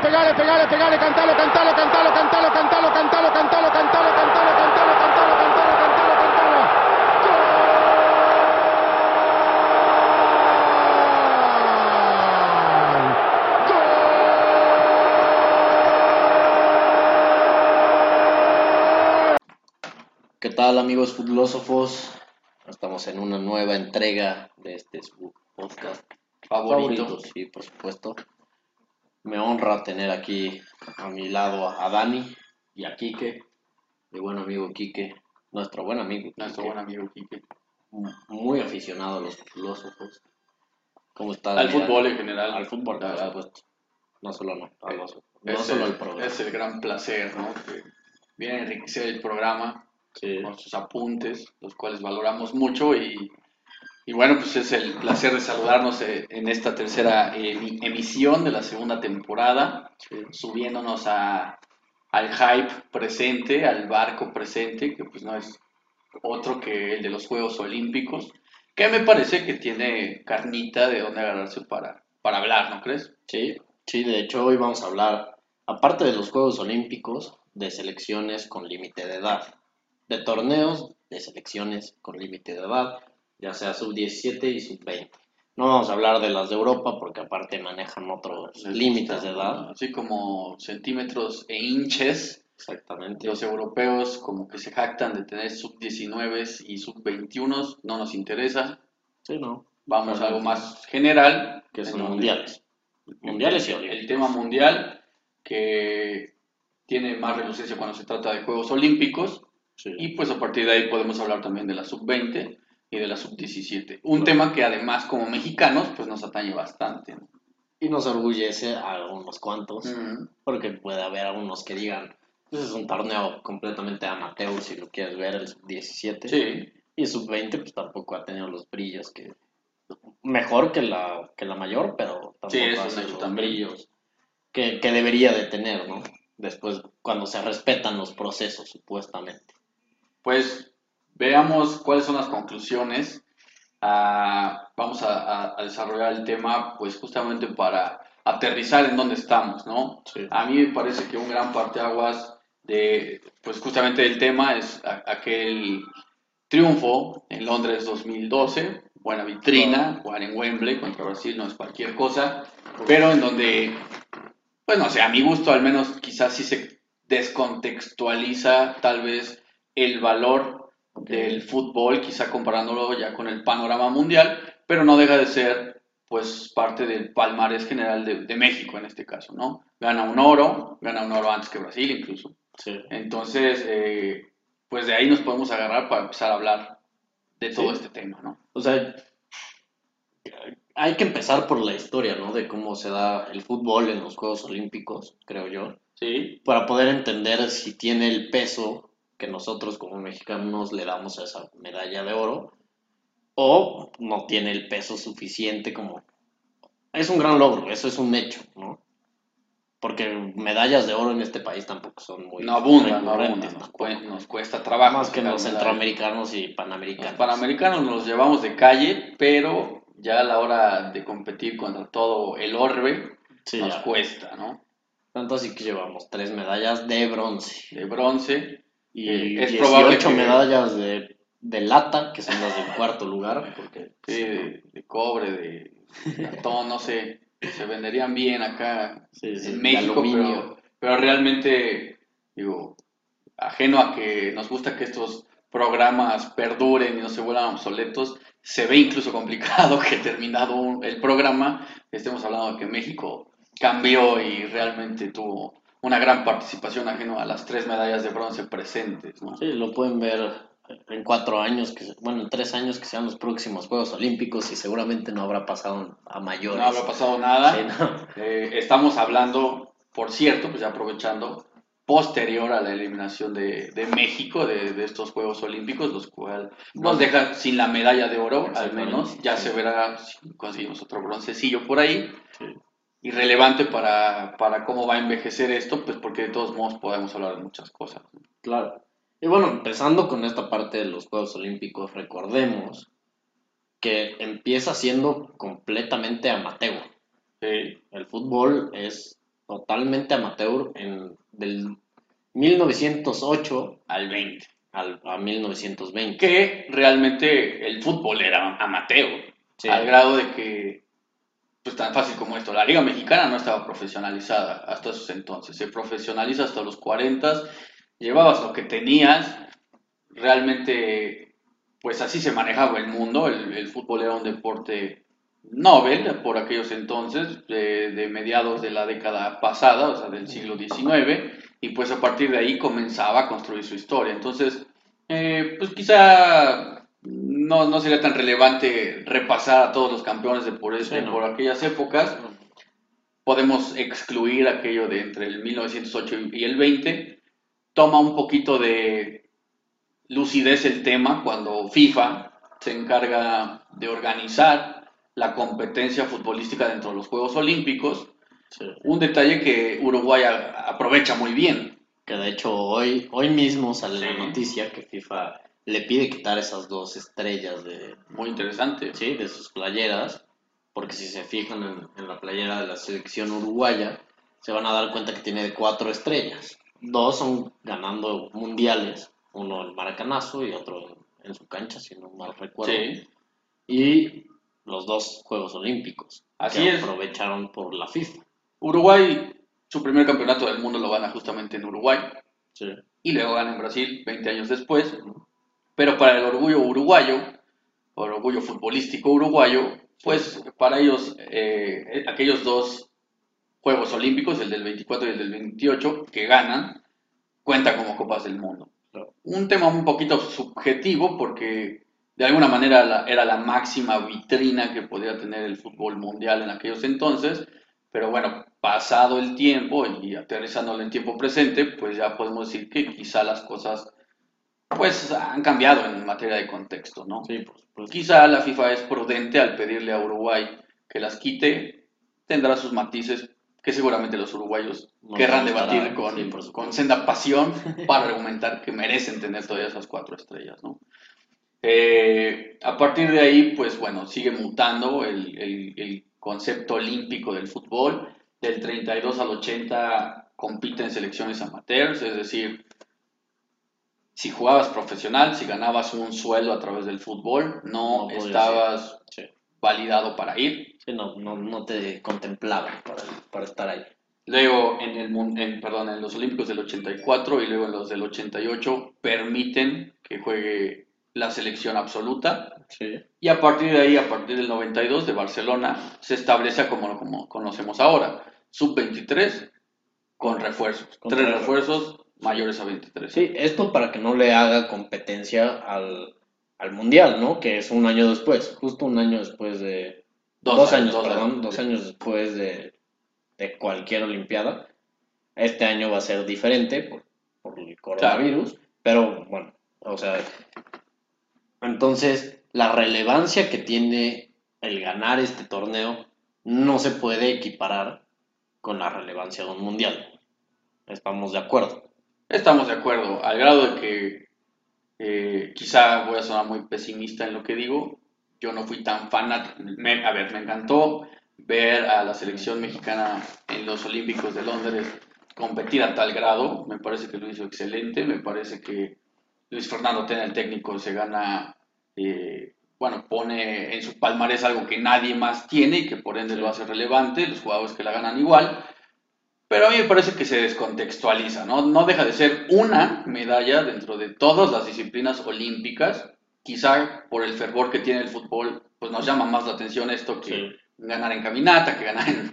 pegale, pegale, pegale, pegale, cantalo, cantalo, cantalo, cantalo, cantalo, cantalo, cantalo, cantalo, cantalo, cantalo, cantalo, cantalo, cantalo, cantalo. ¿Qué tal amigos filósofos? Estamos en una nueva entrega de este podcast Favorito. favorito, sí, por supuesto. Me honra tener aquí a mi lado a Dani y a Quique, mi buen amigo Quique, nuestro buen amigo, Nuestro Quique, buen amigo Quique. muy aficionado a los filósofos. ¿Cómo está? Al fútbol en general. Al fútbol, por supuesto. No solo no, a los- no Es solo el- al programa. Es el gran placer, ¿no? Que viene a enriquecer el programa Sí. con sus apuntes, los cuales valoramos mucho y, y bueno, pues es el placer de saludarnos eh, en esta tercera emi- emisión de la segunda temporada, subiéndonos a, al hype presente, al barco presente, que pues no es otro que el de los Juegos Olímpicos, que me parece que tiene carnita de donde agarrarse para, para hablar, ¿no crees? Sí, sí, de hecho hoy vamos a hablar, aparte de los Juegos Olímpicos, de selecciones con límite de edad, de torneos de selecciones con límite de edad, ya sea sub-17 y sub-20. No vamos a hablar de las de Europa porque aparte manejan otros límites de edad. Así como centímetros e inches. Exactamente. Los europeos como que se jactan de tener sub-19 y sub-21, no nos interesa. Sí, ¿no? Vamos a algo más general. Que son mundiales. Mundiales y El olímpicos. tema mundial que tiene más relucencia cuando se trata de Juegos Olímpicos. Sí. Y pues a partir de ahí podemos hablar también de la sub-20 y de la sub-17. Un tema que además como mexicanos pues nos atañe bastante. ¿no? Y nos orgullece a unos cuantos, porque puede haber algunos que digan, pues es un torneo completamente amateur si lo quieres ver, el sub-17. Sí, Y sub-20 pues tampoco ha tenido los brillos que... Mejor que la, que la mayor, pero tampoco Sí, ha hecho los también. brillos que, que debería de tener, ¿no? Después, cuando se respetan los procesos, supuestamente. Pues veamos cuáles son las conclusiones. Ah, vamos a, a- a desarrollar el tema, pues justamente para aterrizar en dónde estamos, ¿no? Sí. A mí me parece que un gran parteaguas de, pues justamente del tema es a- aquel triunfo en Londres 2012, buena vitrina, jugar en Wembley contra Brasil no es cualquier cosa, pero en donde, pues no sé, a mi gusto al menos quizás sí se descontextualiza tal vez el valor del fútbol, quizá comparándolo ya con el panorama mundial, pero no deja de ser pues parte del palmarés general de, de México en este caso, ¿no? Gana un oro, gana un oro antes que Brasil incluso. Sí. Entonces, eh, pues de ahí nos podemos agarrar para empezar a hablar de todo Sí. este tema, ¿no? O sea, hay que empezar por la historia, ¿no? De cómo se da el fútbol en los Juegos Olímpicos, creo yo. Sí, para poder entender si tiene el peso que nosotros como mexicanos le damos a esa medalla de oro o no tiene el peso suficiente como... Es un gran logro, eso es un hecho, ¿no? Porque medallas de oro en este país tampoco son muy no abundan, no abundan, nos, tampoco. cue- nos cuesta trabajo. Más que los centroamericanos y Los panamericanos. panamericanos nos llevamos de calle, pero ya a la hora de competir contra todo el orbe Sí, nos ya. cuesta, ¿no? Tanto así que llevamos tres medallas de bronce De bronce. Y Eh, es 18 probable que- medallas de, de lata, que son las del cuarto lugar, porque Sí, de, de cobre, de cartón, no sé, se venderían bien acá Sí, en México, pero, pero realmente, digo, ajeno a que nos gusta que estos programas perduren y no se vuelvan obsoletos, se ve incluso complicado que terminado un- el programa estemos hablando de que México cambió y realmente tuvo una gran participación ajeno a las tres medallas de bronce presentes, ¿no? Sí, lo pueden ver en cuatro años, que, bueno, en tres años que sean los próximos Juegos Olímpicos y seguramente no habrá pasado a mayores. No habrá pasado nada. Sí, ¿no? Eh, estamos hablando, por cierto, pues ya aprovechando, posterior a la eliminación de, de México de, de estos Juegos Olímpicos, los cuales nos dejan sin la medalla de oro, al menos. Ya se verá si conseguimos otro broncecillo por ahí. Sí. Irrelevante para, para cómo va a envejecer esto, pues porque de todos modos podemos hablar de muchas cosas. Claro. Y bueno, empezando con esta parte de los Juegos Olímpicos, recordemos que empieza siendo completamente amateur. Sí, El fútbol es totalmente amateur en, del 1908 al 20. al, a 1920. Que realmente el fútbol era amateur, Sí. al grado de que, pues tan fácil como esto, la Liga Mexicana no estaba profesionalizada hasta esos entonces. Se profesionaliza hasta los 40, llevabas lo que tenías, realmente, pues así se manejaba el mundo. El, el fútbol era un deporte Nobel por aquellos entonces, de, mediados de la década pasada, o sea, del siglo XIX, y pues a partir de ahí comenzaba a construir su historia. Entonces, eh, pues quizá no, no sería tan relevante repasar a todos los campeones de por, Sí, no. por aquellas épocas. Podemos excluir aquello de entre el 1908 y el 20. Toma un poquito de lucidez el tema cuando FIFA se encarga de organizar la competencia futbolística dentro de los Juegos Olímpicos. Sí. Un detalle que Uruguay a- aprovecha muy bien. Que de hecho hoy, hoy mismo sale la noticia que FIFA le pide quitar esas dos estrellas de, Muy interesante. sí, de sus playeras, porque si se fijan en, en la playera de la selección uruguaya, se van a dar cuenta que tiene cuatro estrellas. Dos son ganando mundiales, uno el maracanazo y otro en, en su cancha, si no mal recuerdo. Sí. Y los dos Juegos Olímpicos. Así que es. aprovecharon por la FIFA. Uruguay, su primer campeonato del mundo lo gana justamente en Uruguay. Sí. y luego gana en Brasil 20 años después. Pero para el orgullo uruguayo, el orgullo futbolístico uruguayo, pues para ellos, eh, aquellos dos Juegos Olímpicos, el del 24 y el del 28, que ganan, cuentan como Copas del Mundo. Un tema un poquito subjetivo porque de alguna manera la- era la máxima vitrina que podía tener el fútbol mundial en aquellos entonces, pero bueno, pasado el tiempo y aterrizándolo en tiempo presente, pues ya podemos decir que quizá las cosas pues han cambiado en materia de contexto, ¿no? Sí, supuesto. Quizá la FIFA es prudente al pedirle a Uruguay que las quite, tendrá sus matices que seguramente los uruguayos No querrán debatir con, sí, con senda pasión para argumentar que merecen tener todavía esas cuatro estrellas, ¿no? Eh, a partir de ahí, pues bueno, sigue mutando el, el- el concepto olímpico del fútbol. Del 32 al 80 compiten selecciones amateurs, es decir, si jugabas profesional, si ganabas un sueldo a través del fútbol, no, No estabas Sí. validado para ir. Sí, no, no, no te contemplaban para, para estar ahí. Luego en el en, perdón, en los Olímpicos del 84 y luego en los del 88 permiten que juegue la selección absoluta Sí. y a partir de ahí, a partir del 92 de Barcelona, se establece como como conocemos ahora, sub-23 con refuerzos, Con tres refuerzos mayores a 23. Sí, esto para que no le haga competencia al, al Mundial, ¿no? Que es un año después, justo un año después de... Dos, años, perdón, dos años después de, de cualquier Olimpiada. Este año va a ser diferente por, por el coronavirus, pero bueno, o sea, entonces la relevancia que tiene el ganar este torneo no se puede equiparar con la relevancia de un mundial. Estamos de acuerdo. Estamos de acuerdo, al grado de que eh, quizá voy a sonar muy pesimista en lo que digo. Yo no fui tan fanático. Me, a ver, me encantó ver a la selección mexicana en los Olímpicos de Londres competir a tal grado. Me parece que lo hizo excelente. Me parece que Luis Fernando Tena, el técnico, se gana, eh, bueno, pone en su palmarés algo que nadie más tiene y que por ende lo hace relevante. Los jugadores que la ganan igual. Pero a mí me parece que se descontextualiza, ¿no? No deja de ser una medalla dentro de todas las disciplinas olímpicas. Quizá por el fervor que tiene el fútbol, pues nos llama más la atención esto que Sí. ganar en caminata, que ganar en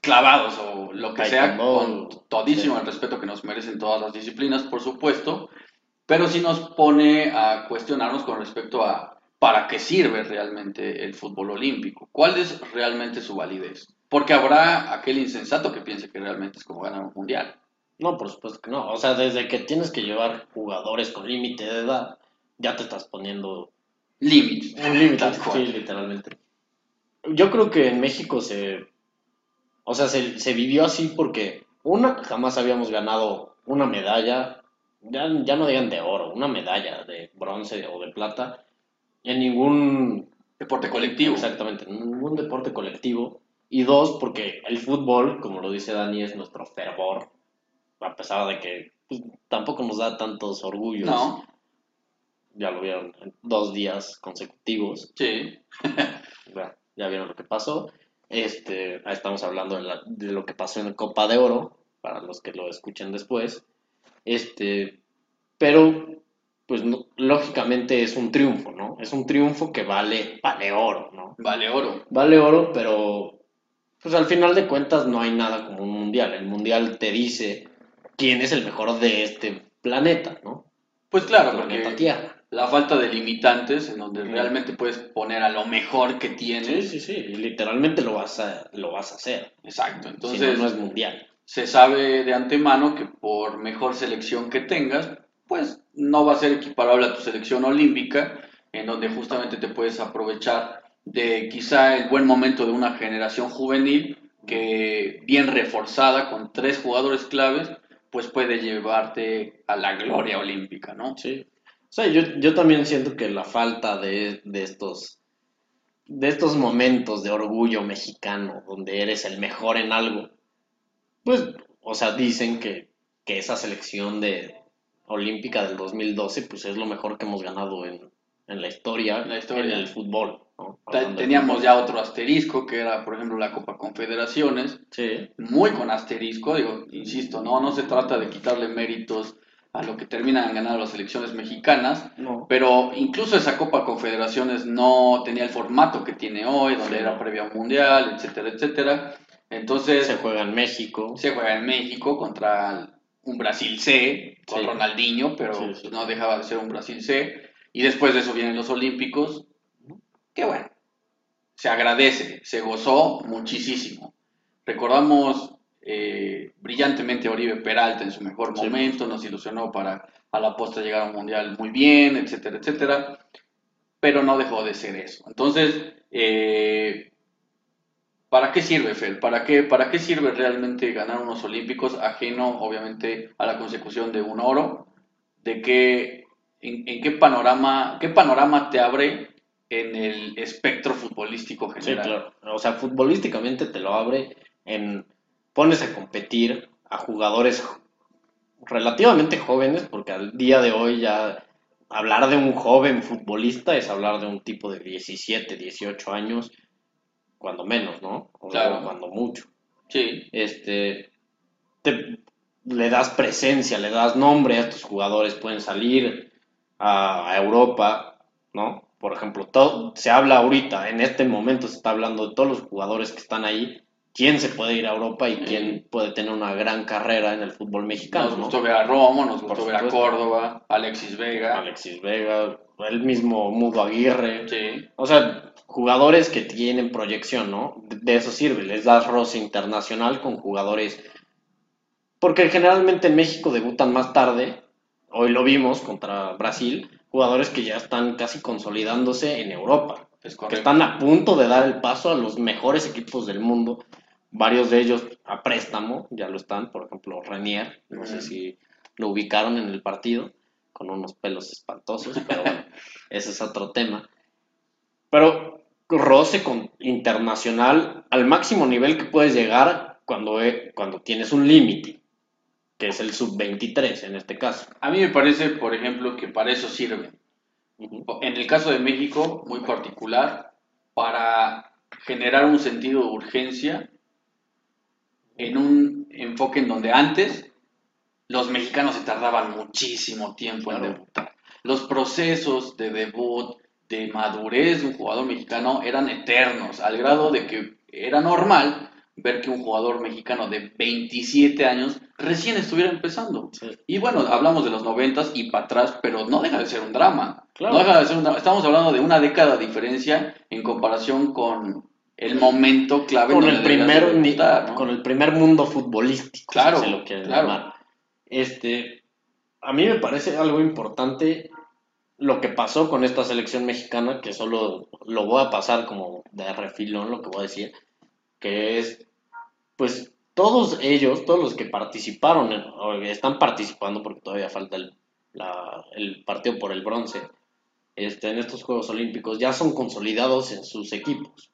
clavados o lo que sea, con todísimo Sí. el respeto que nos merecen todas las disciplinas, por supuesto, pero sí nos pone a cuestionarnos con respecto a para qué sirve realmente el fútbol olímpico, cuál es realmente su validez, porque habrá aquel insensato que piense que realmente es como ganar un mundial. No, por supuesto que no. O sea, desde que tienes que llevar jugadores con límite de edad, ya te estás poniendo Límites. un límite. Sí, literalmente. Yo creo que en México se. O sea, se, se vivió así porque, una, jamás habíamos ganado una medalla, ya, ya no digan de oro, una medalla de bronce o de plata, en ningún Deporte colectivo. Exactamente, ningún deporte colectivo. Y dos, porque el fútbol, como lo dice Dani, es nuestro fervor, a pesar de que pues, tampoco nos da tantos orgullos. No, Ya lo vieron en dos días consecutivos. sí. Ya, ya vieron lo que pasó. Este, ahí estamos hablando de, la- de lo que pasó en la Copa de Oro, para los que lo escuchen después. Este, pero, pues no- lógicamente es un triunfo, ¿no? Es un triunfo que vale, vale oro, ¿no? Vale oro. Vale oro, pero pues al final de cuentas no hay nada como un mundial. El mundial te dice quién es el mejor de este planeta, ¿no? Pues claro, Planeta porque Tierra. la falta de limitantes en donde realmente puedes poner a lo mejor que Sí, tienes. sí, sí, y literalmente lo vas a, lo vas a hacer. Exacto. Si Entonces, no, no es mundial. se sabe de antemano que por mejor selección que tengas, pues no va a ser equiparable a tu selección olímpica, en donde justamente te puedes aprovechar de quizá el buen momento de una generación juvenil que bien reforzada con tres jugadores claves, pues puede llevarte a la gloria olímpica, ¿no? Sí. O sea, yo, yo también siento que la falta de, de estos de estos momentos de orgullo mexicano, donde eres el mejor en algo, pues, o sea, dicen que, que esa selección de olímpica del 2012, pues es lo mejor que hemos ganado en, en la historia, la historia. en el fútbol, Teníamos ya otro asterisco, que era, por ejemplo, la Copa Confederaciones, Sí, muy con asterisco, digo, insisto, no, no se trata de quitarle méritos a lo que terminan ganando las selecciones mexicanas, no. pero incluso esa Copa Confederaciones no tenía el formato que tiene hoy, donde Sí, era previa mundial, etcétera, etcétera. Entonces, Se juega en México. se juega en México contra un Brasil C, con Sí. Ronaldinho, pero no dejaba de ser un Brasil C. Y después de eso vienen los Olímpicos, que bueno, se agradece, se gozó muchísimo. Recordamos eh, brillantemente a Oribe Peralta en su mejor Sí. momento, nos ilusionó para a la postre llegar a un mundial muy bien, etcétera, etcétera, pero no dejó de ser eso. Entonces, eh, ¿Para qué sirve, Fer? ¿Para qué, ¿Para qué sirve realmente ganar unos olímpicos ajeno, obviamente, a la consecución de un oro? ¿De qué, en, en qué panorama, qué panorama te abre en el espectro futbolístico Sí, general? claro. O sea, futbolísticamente te lo abre en pones a competir a jugadores relativamente jóvenes, porque al día de hoy ya hablar de un joven futbolista es hablar de un tipo de 17, 18 años, cuando menos, ¿no? O Claro. cuando mucho. Sí, Este, te- le das presencia, le das nombre a estos jugadores, pueden salir a, a Europa, ¿no? Por ejemplo, todo, se habla ahorita, en este momento se está hablando de todos los jugadores que están ahí, quién se puede ir a Europa y quién puede tener una gran carrera en el fútbol mexicano, nos ¿no? gustó ver a Romo, nos gustó ver a. Córdoba, Alexis Vega. Alexis Vega, el mismo Mudo Aguirre, Sí, o sea, jugadores que tienen proyección, ¿no? De, de eso sirve, les das roce internacional con jugadores. Porque generalmente en México debutan más tarde, hoy lo vimos contra Brasil, jugadores que ya están casi consolidándose en Europa, es que están a punto de dar el paso a los mejores equipos del mundo, varios de ellos a préstamo, ya lo están, por ejemplo, Renier, no sé Ujú. si lo ubicaron en el partido, con unos pelos espantosos, pero bueno, ese es otro tema. Pero roce con internacional al máximo nivel que puedes llegar cuando, cuando tienes un límite, que es el sub-23 en este caso. A mí me parece, por ejemplo, que para eso sirve. En el caso de México, muy particular, para generar un sentido de urgencia en un enfoque en donde antes los mexicanos se tardaban muchísimo tiempo en debutar. Los procesos de debut, de madurez de un jugador mexicano eran eternos, al grado de que era normal ver que un jugador mexicano de 27 años recién estuviera empezando. Sí. Y bueno, hablamos de los noventas y para atrás, pero no deja de ser un drama. Claro. No deja de ser un drama. Estamos hablando de una década de diferencia en comparación con el momento clave Con el, primer, con el primer mundo futbolístico, Claro, si se lo claro. llamar. Este, a mí me parece algo importante lo que pasó con esta selección mexicana, que solo lo voy a pasar como de refilón lo que voy a decir, que es, pues, todos ellos, todos los que participaron, en- o están participando, porque todavía falta el, la- el partido por el bronce, este, en estos Juegos Olímpicos, ya son consolidados en sus equipos.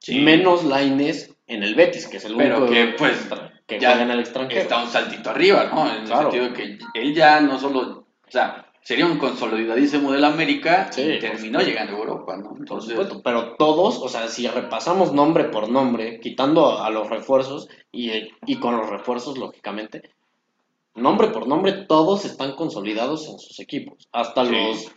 Sí. Menos Laines en el Betis, que es el Pero único que, pues, que ya juega en el extranjero. Está un saltito arriba, ¿no? En Claro. el sentido de que él ya no solo, o sea, sería un consolidadísimo del América Sí, y por terminó llegando a Europa, ¿no? Por Entonces, supuesto, pero todos, o sea, si repasamos nombre por nombre, quitando a los refuerzos y, y con los refuerzos, lógicamente, nombre por nombre, todos están consolidados en sus equipos, hasta Sí. los,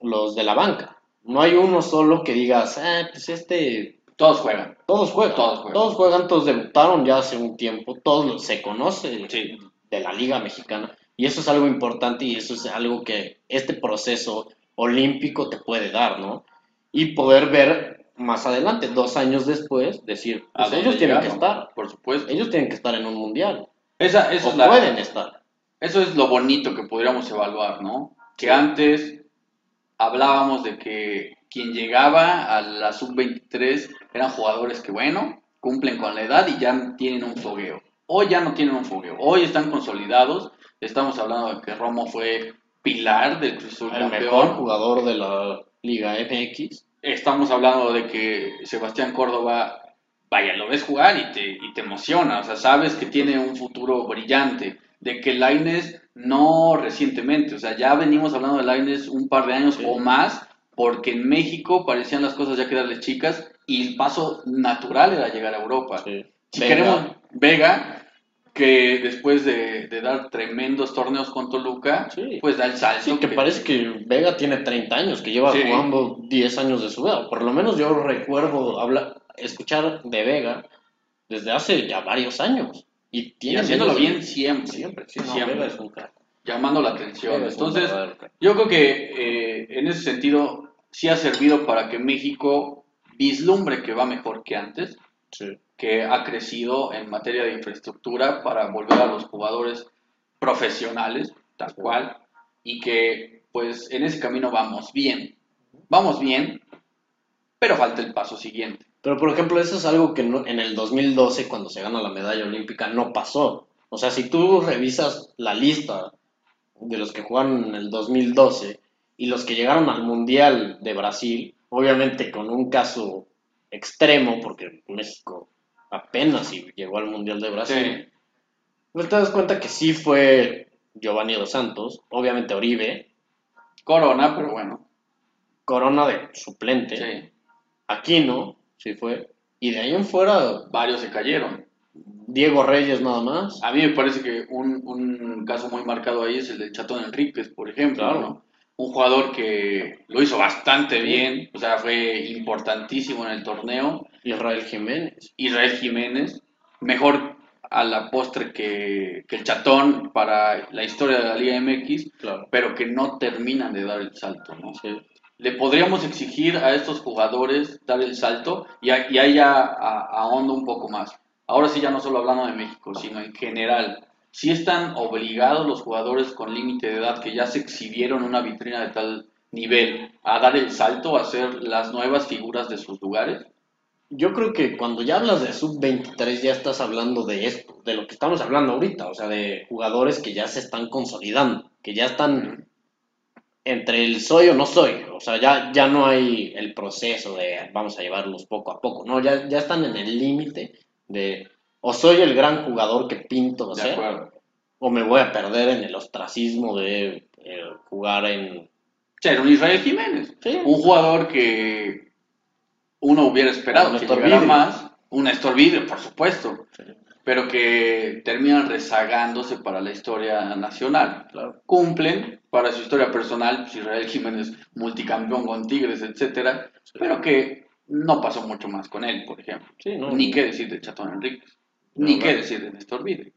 los de la banca. No hay uno solo que digas, ah, pues este, todos juegan. todos juegan, Todos juegan. todos juegan, todos debutaron ya hace un tiempo, todos se conoce Sí. de la Liga Mexicana. Y eso es algo importante y eso es algo que este proceso olímpico te puede dar, ¿no? Y poder ver más adelante, dos años después, decir, ¿A pues ellos tienen que llegaron? estar, Por supuesto. ellos tienen que estar en un mundial, Esa, esa o es la, pueden estar. Eso es lo bonito que podríamos evaluar, ¿no? Que antes hablábamos de que quien llegaba a la sub-23 eran jugadores que, bueno, cumplen con la edad y ya tienen un fogueo. Hoy ya no tienen un fogueo, hoy están consolidados. Estamos hablando de que Romo fue pilar del Cruz Azul El campeón. mejor jugador de la Liga MX. Estamos hablando de que Sebastián Córdoba, vaya, lo ves jugar y te, y te emociona, o sea, sabes que tiene un futuro brillante, de que Laines no recientemente, o sea, ya venimos hablando de Laines un par de años Sí. o más, porque en México parecían las cosas ya quedarle chicas y el paso natural era llegar a Europa. Sí. Si queremos, Vega, que después de, de dar tremendos torneos con Toluca, Sí. pues da el salto. Sí, que parece que Vega tiene 30 años, que lleva Sí. jugando 10 años de su vida. Por lo menos yo recuerdo hablar, escuchar de Vega desde hace ya varios años. Y Y tiene haciéndolo menos de- bien siempre. Siempre, sí, no, Siempre. Vega es un crack. llamando la atención. Entonces, yo creo que eh, en ese sentido sí ha servido para que México vislumbre que va mejor que antes, Sí. que ha crecido en materia de infraestructura para volver a los jugadores profesionales, tal Sí. cual, y que pues en ese camino vamos bien. Vamos bien, pero falta el paso siguiente. Pero, por ejemplo, eso es algo que no- en el 2012, cuando se gana la medalla olímpica, no pasó. O sea, si tú revisas la lista de los que jugaron en el 2012 y los que llegaron al Mundial de Brasil, obviamente con un caso extremo, porque México apenas si llegó al Mundial de Brasil, Sí. pues te das cuenta que sí fue Giovanni Dos Santos, obviamente Oribe, Corona, pero bueno, Corona de suplente, sí, Aquino, sí fue, y de ahí en fuera varios se cayeron. Diego Reyes nada más. A mí me parece que un, un caso muy marcado ahí es el de Chatón Enríquez, por ejemplo. Claro. ¿no? Un jugador que lo hizo bastante bien, o sea, fue importantísimo en el torneo. Israel Jiménez. Israel Jiménez, mejor a la postre que, que el Chatón para la historia de la Liga MX, Claro. pero que no terminan de dar el salto. ¿no? Sí. le podríamos exigir a estos jugadores dar el salto y, a- y ahí ya ahondo un poco más. Ahora sí, ya no solo hablando de México, sino en general. Si están obligados los jugadores con límite de edad que ya se exhibieron en una vitrina de tal nivel a dar el salto, a ser las nuevas figuras de sus lugares. Yo creo que cuando ya hablas de sub-23 ya estás hablando de esto, de lo que estamos hablando ahorita, o sea, de jugadores que ya se están consolidando, que ya están entre el soy o no soy, o sea, ya, ya no hay el proceso de vamos a llevarlos poco a poco, no, ya, ya están en el límite de o soy el gran jugador que pinto De ser, acuerdo. o me voy a perder en el ostracismo de eh, jugar en... Ser un Israel Jiménez. Sí. Un jugador que uno hubiera esperado Un que llegara más. Un Néstor Vidrio, por supuesto. Sí. Pero que terminan rezagándose para la historia nacional. Claro. Cumplen para su historia personal, pues, Israel Jiménez, multicampeón con Tigres, etcétera. Pero que no pasó mucho más con él, por ejemplo. Ni qué decir de Chatón Enríquez. Ni qué decir de Néstor Vidrio.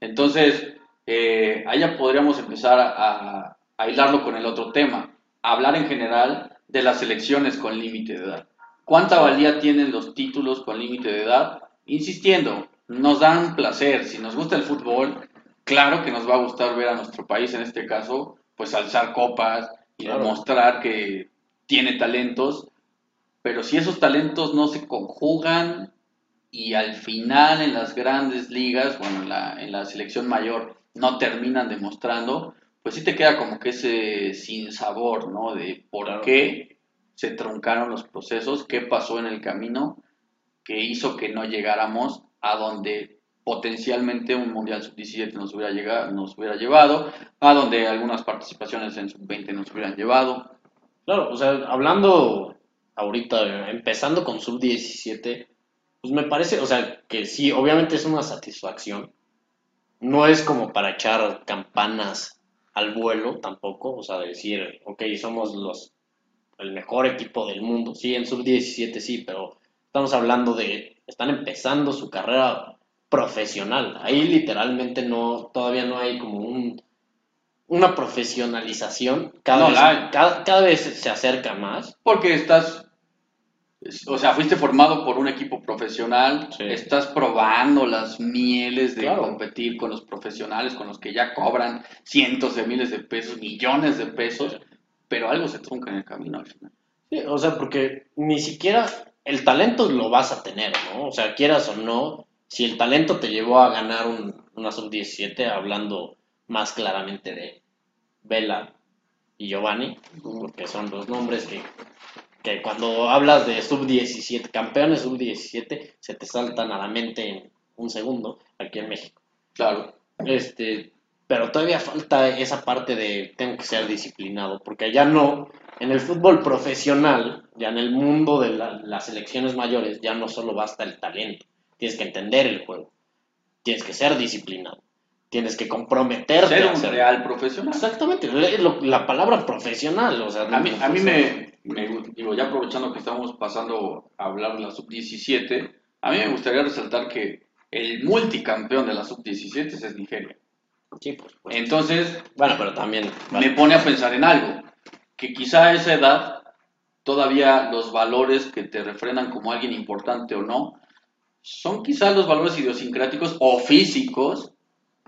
Entonces, eh, allá podríamos empezar a, a- a hilarlo con el otro tema. Hablar en general de las elecciones con límite de edad. ¿Cuánta valía tienen los títulos con límite de edad? Insistiendo, nos dan placer. Si nos gusta el fútbol, claro que nos va a gustar ver a nuestro país, en este caso, pues alzar copas y Claro. demostrar que tiene talentos. Pero si esos talentos no se conjugan y al final en las grandes ligas, bueno, en la, en la selección mayor no terminan demostrando, pues sí te queda como que ese sin sabor, ¿no? De por Claro. qué se truncaron los procesos, qué pasó en el camino que hizo que no llegáramos a donde potencialmente un Mundial Sub-17 nos hubiera, llegado, nos hubiera llevado, a donde algunas participaciones en Sub-20 nos hubieran llevado. Claro, o sea, hablando ahorita, empezando con Sub-17, pues me parece, o sea, que sí, obviamente es una satisfacción. No es como para echar campanas al vuelo tampoco, o sea, decir, ok, somos los el mejor equipo del mundo. Sí, en Sub-17 sí, pero estamos hablando de, están empezando su carrera profesional. Ahí literalmente no, todavía no hay como un, una profesionalización. Cada, No vez, la cada, cada vez se acerca más. Porque estás, o sea, fuiste formado por un equipo profesional, Sí. estás probando las mieles de Claro. competir con los profesionales, con los que ya cobran cientos de miles de pesos, millones de pesos, pero algo se trunca en el camino al final. Sí, o sea, porque ni siquiera el talento lo vas a tener, ¿no? O sea, quieras o no, si el talento te llevó a ganar un- una sub-17, hablando más claramente de Vela y Giovanni, porque son los nombres que, que cuando hablas de sub-17, campeones sub-17, se te saltan a la mente en un segundo aquí en México. Claro. Este, pero todavía falta esa parte de tengo que ser disciplinado, porque ya no, en el fútbol profesional, ya en el mundo de la- las selecciones mayores, ya no solo basta el talento, tienes que entender el juego, tienes que ser disciplinado, tienes que comprometerte Ser a un hacerlo. real profesional. Exactamente, la palabra profesional, o sea, A mí, a mí me, me- digo, ya aprovechando que estamos pasando a hablar de la sub-17, a mí me gustaría resaltar que el multicampeón de la sub-17 es Nigeria. Sí, por supuesto. Entonces, Bueno, pero también, me pone a pensar en algo, que quizá a esa edad todavía los valores que te refrenan como alguien importante o no, son quizá los valores idiosincráticos o físicos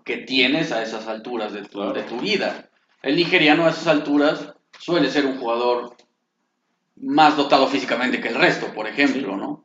que tienes a esas alturas de tu, de tu vida. El nigeriano a esas alturas suele ser un jugador más dotado físicamente que el resto, por ejemplo, Sí. ¿no?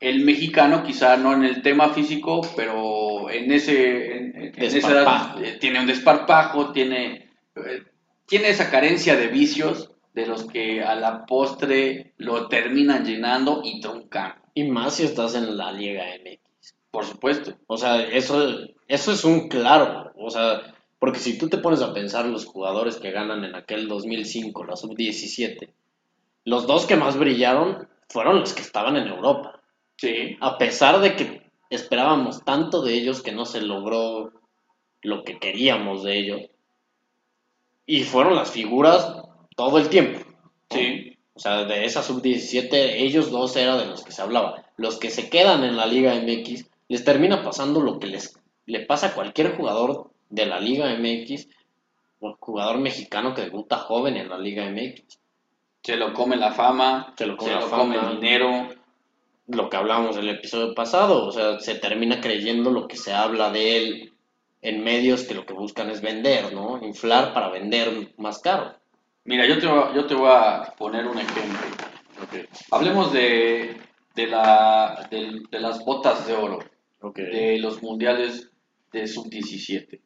El mexicano quizá no en el tema físico, pero en ese en, en- esa edad eh, tiene un desparpajo, tiene eh, tiene esa carencia de vicios de los que a la postre lo terminan llenando y truncando, y más si estás en la Liga MX. por supuesto. O sea, eso, eso es un claro. O sea, porque si tú te pones a pensar los jugadores que ganan en aquel 2005, la sub-17, los dos que más brillaron fueron los que estaban en Europa. Sí, A pesar de que esperábamos tanto de ellos que no se logró lo que queríamos de ellos. Y fueron las figuras todo el tiempo. sí. O sea, de esa sub-17, ellos dos eran de los que se hablaba. Los que se quedan en la Liga MX, les termina pasando lo que les le pasa a cualquier jugador de la Liga MX, o jugador mexicano que debuta joven en la Liga MX. Se lo come la fama, Se lo come la come fama. el dinero. Lo que hablábamos en el episodio pasado, o sea, se termina creyendo lo que se habla de él en medios que lo que buscan es vender, ¿no? Inflar para vender más caro. Mira, yo te, voy- yo te voy a poner un ejemplo. Hablemos de, de, la, del- de las botas de oro, de los mundiales de sub-17,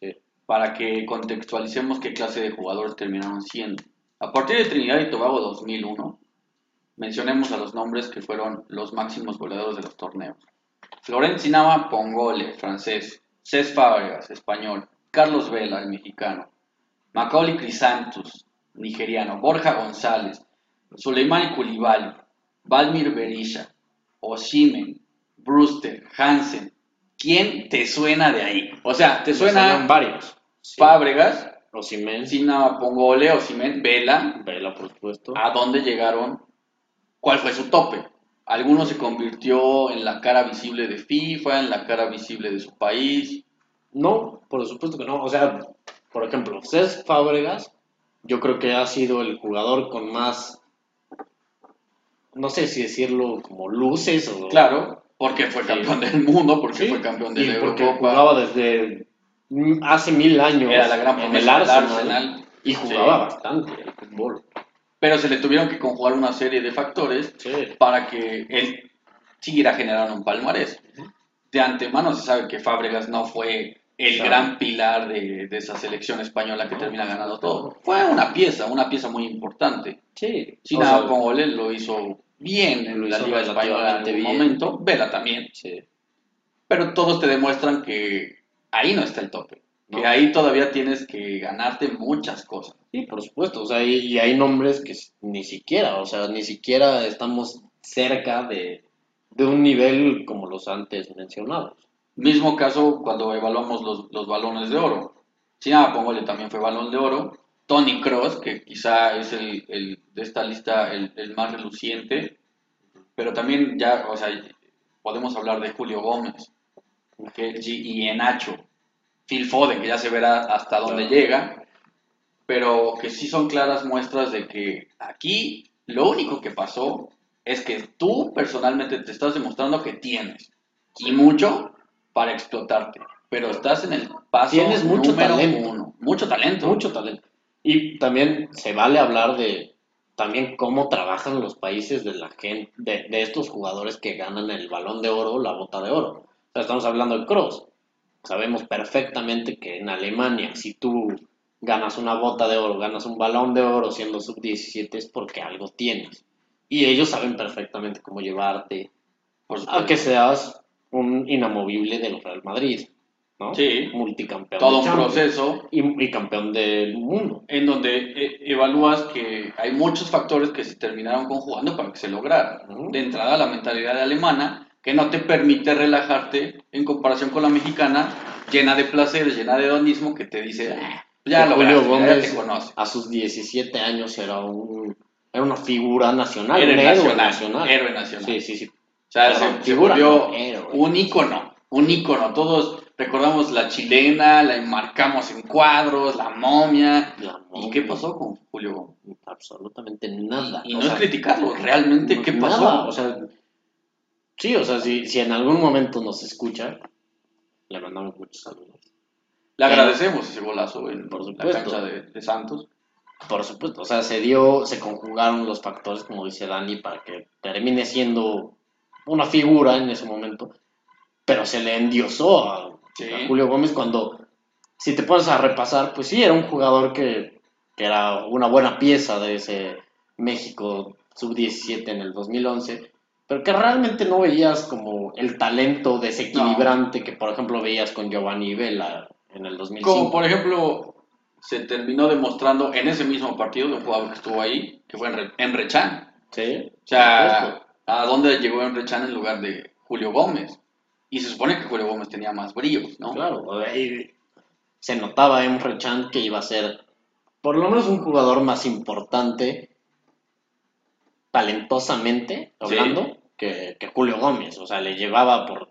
Sí. para que contextualicemos qué clase de jugadores terminaron siendo. A partir de Trinidad y Tobago 2001, mencionemos a los nombres que fueron los máximos goleadores de los torneos. Florent Sinama, Pongole, francés. Cés Fábregas, español. Carlos Vela, el mexicano. Macaulay Crisantus, nigeriano. Borja González. Suleimani Koulibaly. Valmir Berisha. Oshimen. Brewster. Hansen. ¿Quién te suena de ahí? O sea, te Suenan suena varios. Sí. Osimhen, Sinama, Pongole, Oshimen, Vela, Vela, por supuesto. a dónde llegaron, cuál fue su tope. Algunos se convirtió en la cara visible de FIFA, en la cara visible de su país. No, por supuesto que no. O sea, por ejemplo, Cés Fábregas, yo creo que ha sido el jugador con más, no sé si decirlo como luces o... Claro, porque fue Sí. campeón del mundo, porque Sí, fue campeón de la porque jugaba desde hace mil años Era la gran en el Arsenal, Arsenal. y jugaba Sí. bastante el fútbol. Pero se le tuvieron que conjugar una serie de factores Sí. para que él siguiera generando un palmarés. De antemano se sabe que Fábregas no fue el gran pilar de, de esa selección española que No. termina ganando todo. Fue una pieza, una pieza muy importante. Sí. Sea, Pongole lo hizo bien en la Liga Española en relativamente algún bien. momento, Vela también, Sí. pero todos te demuestran que ahí no está el tope, que ahí todavía tienes que ganarte muchas cosas. Sí, por supuesto, o sea, y, y hay nombres que ni siquiera, o sea, ni siquiera estamos cerca de, de un nivel como los antes mencionados. Mismo caso cuando evaluamos los, los balones de oro. China Pongole también fue balón de oro. Tony Cross, que quizá es el, el- de esta lista el, el más reluciente, pero también ya, o sea, podemos hablar de Julio Gómez, Y Enacho, Phil Foden, que ya se verá hasta dónde llega, pero que sí son claras muestras de que aquí lo único que pasó es que tú personalmente te estás demostrando que tienes y mucho para explotarte, pero estás en el paso Tienes mucho número talento. uno, mucho talento, Mucho talento. Y también se vale hablar de también cómo trabajan los países de la gente, de, de estos jugadores que ganan el balón de oro, la bota de oro. Sea, estamos hablando de Cross. Sabemos perfectamente que en Alemania, si tú ganas una bota de oro, ganas un balón de oro siendo sub-17, es porque algo tienes. Y ellos saben perfectamente cómo llevarte a que seas un inamovible del Real Madrid, ¿no? Sí. Multicampeón. todo de un proceso y, y campeón del mundo. en donde eh, evalúas que hay muchos factores que se terminaron conjugando para que se lograra. Ujú. De entrada, la mentalidad alemana, que no te permite relajarte en comparación con la mexicana, llena de placeres, llena de hedonismo, que te dice, "Ah, ya lo ya te conoce. a sus 17 años era un era una figura nacional, Héroe un héroe nacional, nacional. héroe nacional. Sí, sí, sí. O sea, se, se volvió no, un ícono, un ícono. Todos recordamos la chilena, la enmarcamos en cuadros, la momia. La ¿Y qué pasó con Julio Gómez? Absolutamente nada. Y no sea, es criticarlo, realmente, ¿qué nada, pasó? O sea, sí, o sea, si, si en algún momento nos escucha, le mandamos muchos saludos. Le pero- agradecemos ese golazo en Por la supuesto. cancha de, de Santos. Por supuesto, o sea, se dio, se conjugaron los factores, como dice Dani, para que termine siendo una figura en ese momento, pero se le endiosó a, Sí. a Julio Gómez cuando, si te pones a repasar, pues sí, era un jugador que, que era una buena pieza de ese México sub-17 en el 2011, pero que realmente no veías como el talento desequilibrante que, por ejemplo, veías con Giovanni Vela en el 2005. Como por ejemplo, se terminó demostrando en ese mismo partido de un jugador que estuvo ahí, que fue Enre- Emre Can. Sí, O sea, ¿a dónde llegó Emre Can en lugar de Julio Gómez? Y se supone que Julio Gómez tenía más brillos, ¿no? Claro, y se notaba en Rechan que iba a ser por lo menos un jugador más importante talentosamente hablando que, que Julio Gómez. O sea, le llevaba por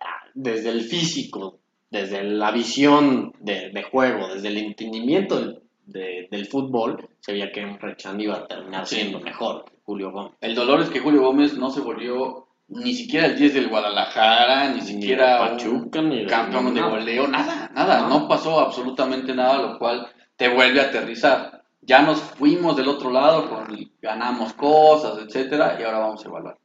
ah, desde el físico, desde la visión de, de juego, desde el entendimiento del, de- del fútbol, se veía que Rechan iba a terminar Sí. siendo mejor que Julio Gómez. El dolor es que Julio Gómez no se volvió ni siquiera el 10 del Guadalajara, ni Ni siquiera Pachuca, un ni campeón de goleo, nada, nada, No. no pasó absolutamente nada, lo cual te vuelve a aterrizar. Ya nos fuimos del otro lado, ganamos cosas, etcétera, y ahora vamos a evaluar.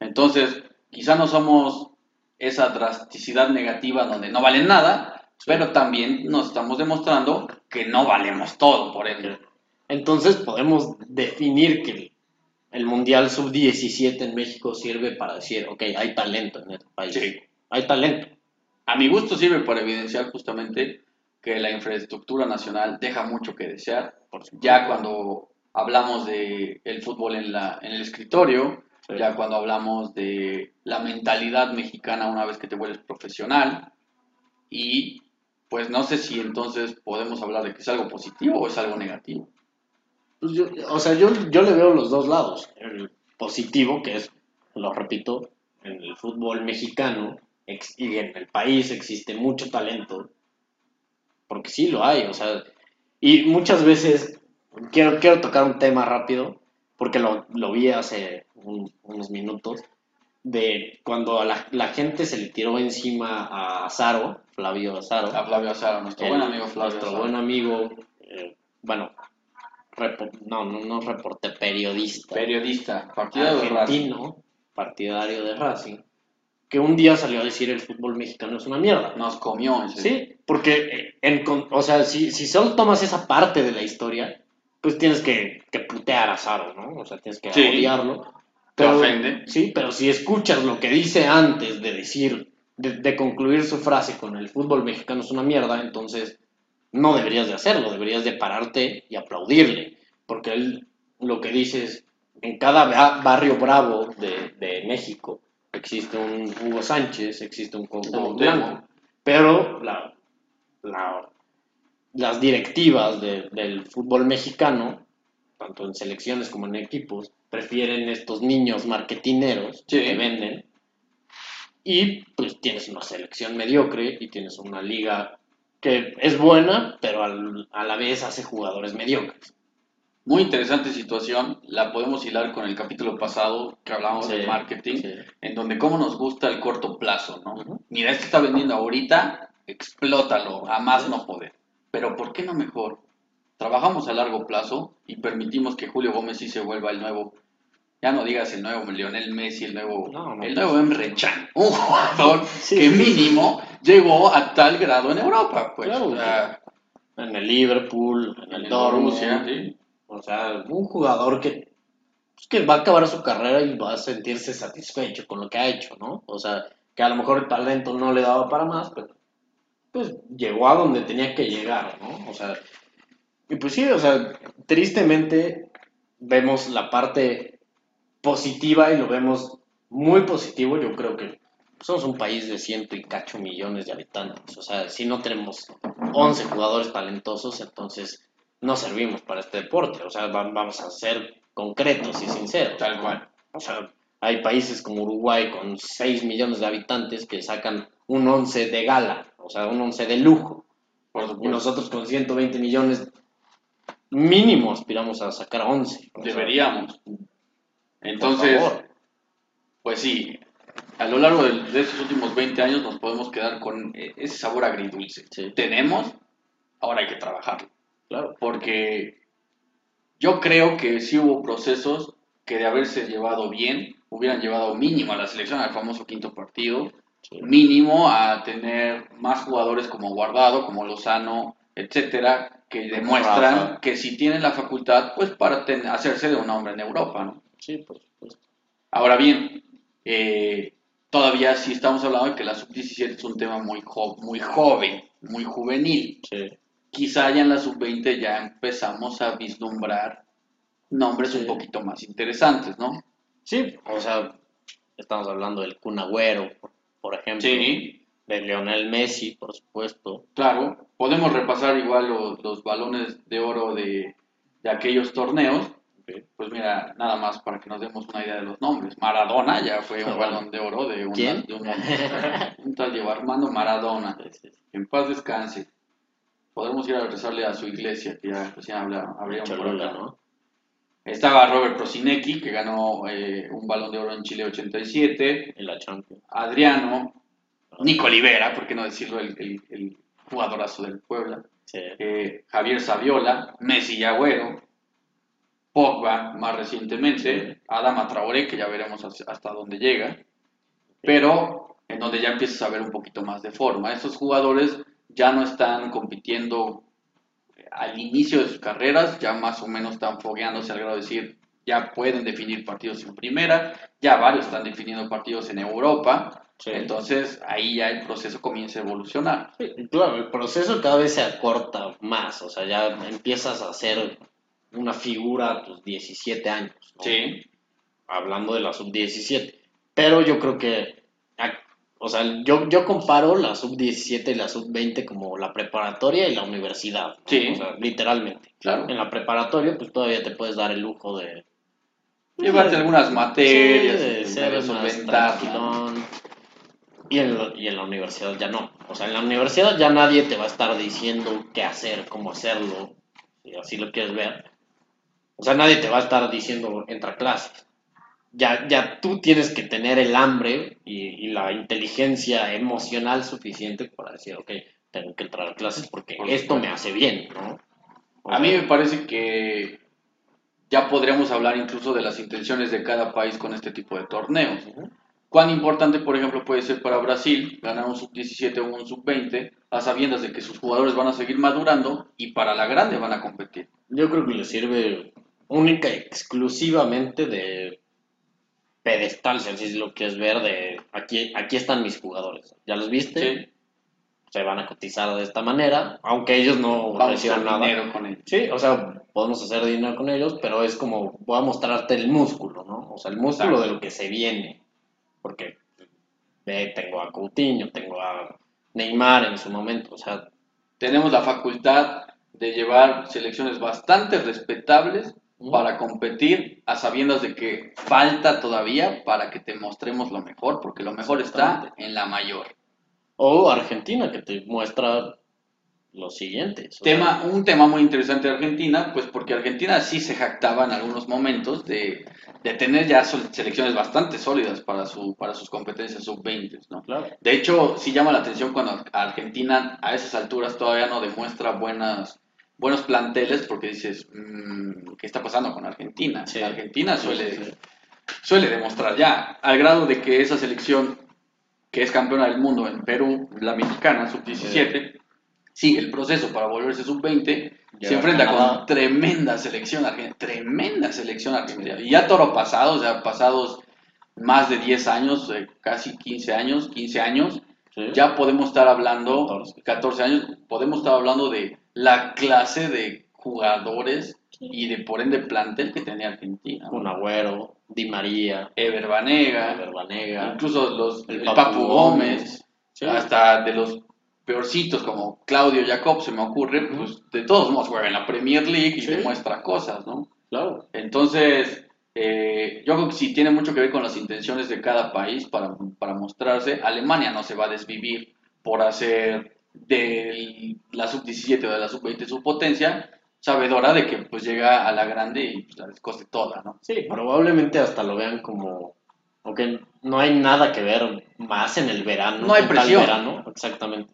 Entonces, quizá no somos esa drasticidad negativa donde no valen nada, pero también nos estamos demostrando que no valemos todo, por ende. Entonces podemos definir que el Mundial Sub-17 en México sirve para decir, ok, hay talento en este país. Sí. Hay talento. A mi gusto sirve para evidenciar justamente que la infraestructura nacional deja mucho que desear. Ya cuando hablamos de el fútbol en, la, en el escritorio, Sí. ya cuando hablamos de la mentalidad mexicana una vez que te vuelves profesional, y pues no sé si entonces podemos hablar de que es algo positivo o es algo negativo. Pues yo- o sea, yo, yo le veo los dos lados. El positivo, que es, lo repito, en el fútbol mexicano ex- y en el país existe mucho talento. Porque sí lo hay, o sea, y muchas veces, quiero, quiero tocar un tema rápido, porque lo, lo vi hace un- unos minutos, de cuando a la, la gente se le tiró encima a Azaro, Flavio Azaro. A Flavio Azaro, nuestro El- buen amigo Flavio Nuestro Azaro. buen amigo, eh, bueno, repo- no, no, no reporte, periodista. Periodista, partidario de Racing. argentino, partidario de Racing, que un día salió a decir el fútbol mexicano es una mierda. Nos comió ese. Sí, porque, eh, en, o sea, si, si solo tomas esa parte de la historia, pues tienes que, que putear a Zaro, ¿no? O sea, tienes que Sí. odiarlo. Te Pero- ofende. Sí, pero si escuchas lo que dice antes de decir, de, de concluir su frase con el fútbol mexicano es una mierda, entonces no deberías de hacerlo, deberías de pararte y aplaudirle, porque él lo que dice es, en cada ba- barrio bravo de, de México existe un Hugo Sánchez, existe un Cuauhtémoc. Blanco, pero la, la- las directivas de- del fútbol mexicano, tanto en selecciones como en equipos, prefieren estos niños marketineros Sí. que venden y pues tienes una selección mediocre y tienes una liga que es buena, pero al- a la vez hace jugadores mediocres. Muy interesante situación. La podemos hilar con el capítulo pasado que hablamos Sí, de marketing, sí. en donde cómo nos gusta el corto plazo, ¿no? Ujú. Mira, este está vendiendo ahorita, explótalo, a más no poder. Pero ¿por qué no mejor? Trabajamos a largo plazo y permitimos que Julio Gómez sí se vuelva el nuevo, ya no digas el nuevo Lionel Messi, el nuevo, No, no. el nuevo Emre Can, un jugador Sí. que mínimo llegó a tal grado en Europa, pues. Claro, En el Liverpool, en el en Dortmund. O sea, un jugador que, pues, que va a acabar su carrera y va a sentirse satisfecho con lo que ha hecho, ¿no? O sea, que a lo mejor el talento no le daba para más, pero pues llegó a donde tenía que llegar, ¿no? O sea, y pues sí, o sea, tristemente vemos la parte positiva y lo vemos muy positivo. Yo creo que somos un país de ciento y cacho millones de habitantes. O sea, si no tenemos 11 jugadores talentosos, entonces no servimos para este deporte. O sea, va- vamos a ser concretos y sinceros. Tal cual. O sea, hay países como Uruguay con 6 millones de habitantes que sacan un 11 de gala, o sea, un 11 de lujo. Y nosotros con 120 millones mínimo aspiramos a sacar 11. O sea, Deberíamos. por Entonces, favor. pues sí, a lo largo de, de estos últimos 20 años nos podemos quedar con eh, ese sabor agridulce. Sí. Tenemos, ahora hay que trabajarlo. Claro. Porque yo creo que sí hubo procesos que de haberse llevado bien, hubieran llevado mínimo a la selección al famoso quinto partido, Sí. mínimo a tener más jugadores como Guardado, como Lozano, etcétera, que demuestran Rafa. que si tienen la facultad, pues para ten- hacerse de un hombre en Europa, ¿no? Sí, por supuesto. Ahora bien, eh, todavía sí estamos hablando de que la sub-17 es un tema muy, jo- muy joven, muy juvenil. Sí. Quizá ya en la sub-20 ya empezamos a vislumbrar nombres Sí. un poquito más interesantes, ¿no? Sí, o sea, estamos hablando del Kun Agüero, por, ejemplo. Sí, De Lionel Messi, por supuesto. claro. Podemos repasar igual los, los balones de oro de, de aquellos torneos. Pues mira, nada más para que nos demos una idea de los nombres. Maradona ya fue un balón de oro de, una- ¿Quién? de un, un tal Diego Armando Maradona. En paz descanse. Podremos ir a rezarle a su iglesia, que ya recién habríamos. ¿no? Estaba Robert Prosinecki, que ganó eh, un balón de oro en Chile 87. En la Champions. Adriano. Nico Olivera, por qué no decirlo, el, el- el jugadorazo del Puebla. Sí. eh, Javier Saviola, Messi y Agüero. Pogba, más recientemente. Adama Traoré, que ya veremos hasta dónde llega. Pero en donde ya empiezas a ver un poquito más de forma. Estos jugadores ya no están compitiendo al inicio de sus carreras, ya más o menos están fogueándose al grado de decir, ya pueden definir partidos en primera, ya varios están definiendo partidos en Europa, Sí. entonces ahí ya el proceso comienza a evolucionar. Sí, claro, el proceso cada vez se acorta más, o sea, ya empiezas a ser una figura a tus 17 años, ¿no? Sí, hablando de la sub-17. Pero yo creo que, o sea, yo, yo comparo la sub-17 y la sub-20 como la preparatoria y la universidad, ¿no? Sí. o sea, literalmente. claro. En la preparatoria, pues todavía te puedes dar el lujo de... Llevarte algunas materias, Sí, de ser. Y en, la- y en la universidad ya no. O sea, en la universidad ya nadie te va a estar diciendo qué hacer, cómo hacerlo, si así lo quieres ver. O sea, nadie te va a estar diciendo entra a clases. Ya, ya tú tienes que tener el hambre y, y la inteligencia emocional suficiente para decir, ok, tengo que entrar a clases porque Por esto me hace bien, ¿no? O A mí me parece que ya podríamos hablar incluso de las intenciones de cada país con este tipo de torneos. Cuán importante, por ejemplo, puede ser para Brasil ganar un sub-17 o un sub-20 a sabiendas de que sus jugadores van a seguir madurando y para la grande van a competir. Yo creo que le sirve única y exclusivamente de pedestal, si así lo quieres ver, de aquí, aquí están mis jugadores. ¿Ya los viste? Sí. Se van a cotizar de esta manera, aunque ellos no Vamos reciban nada. dinero con él. Sí, o sea, podemos hacer dinero con ellos, pero es como, voy a mostrarte el músculo, ¿no? O sea, el músculo Exacto. de lo que se viene. Porque ve, tengo a Coutinho, tengo a Neymar en su momento, o sea, Tenemos la facultad de llevar selecciones bastante respetables. Para competir a sabiendas de que falta todavía para que te mostremos lo mejor, porque lo mejor está en la mayor. O Argentina, que te muestra los siguientes. o sea, Tema, un tema muy interesante de Argentina, pues porque Argentina sí se jactaba en algunos momentos de, de tener ya selecciones bastante sólidas para, su, para sus competencias sub-20, ¿no? claro. De hecho, sí llama la atención cuando Argentina a esas alturas todavía no demuestra buenas, buenos planteles porque dices, mm, ¿qué está pasando con Argentina? Sí. Argentina suele, Sí, sí, sí. suele demostrar ya, al grado de que esa selección que es campeona del mundo en Perú, la mexicana, sub-17, sigue el proceso para volverse sub-20, se enfrenta Canadá. con tremenda selección argentina, tremenda selección argentina. Y ya toro pasado, o sea, pasados más de 10 años, eh, casi 15 años, 15 años, ya podemos estar hablando, 14. 14 años, podemos estar hablando de la clase de jugadores y de por ende plantel que tenía Argentina. Un Agüero, Di María, Ever Banega, Ever Banega, incluso los, el, el Papu, Papu Gómez, Gómez. Sí. hasta de los peorcitos como Claudio Jacob, se me ocurre, pues de todos modos juega en la Premier League y Sí. demuestra cosas, ¿no? claro. Entonces, eh, yo creo que sí tiene mucho que ver con las intenciones de cada país para, para mostrarse. Alemania no se va a desvivir por hacer de la sub-17 o de la sub-20 su potencia, sabedora de que pues llega a la grande y pues, la descoste toda, ¿no? Sí, probablemente hasta lo vean como, ok, no hay nada que ver más en el verano. No hay presión. verano, exactamente.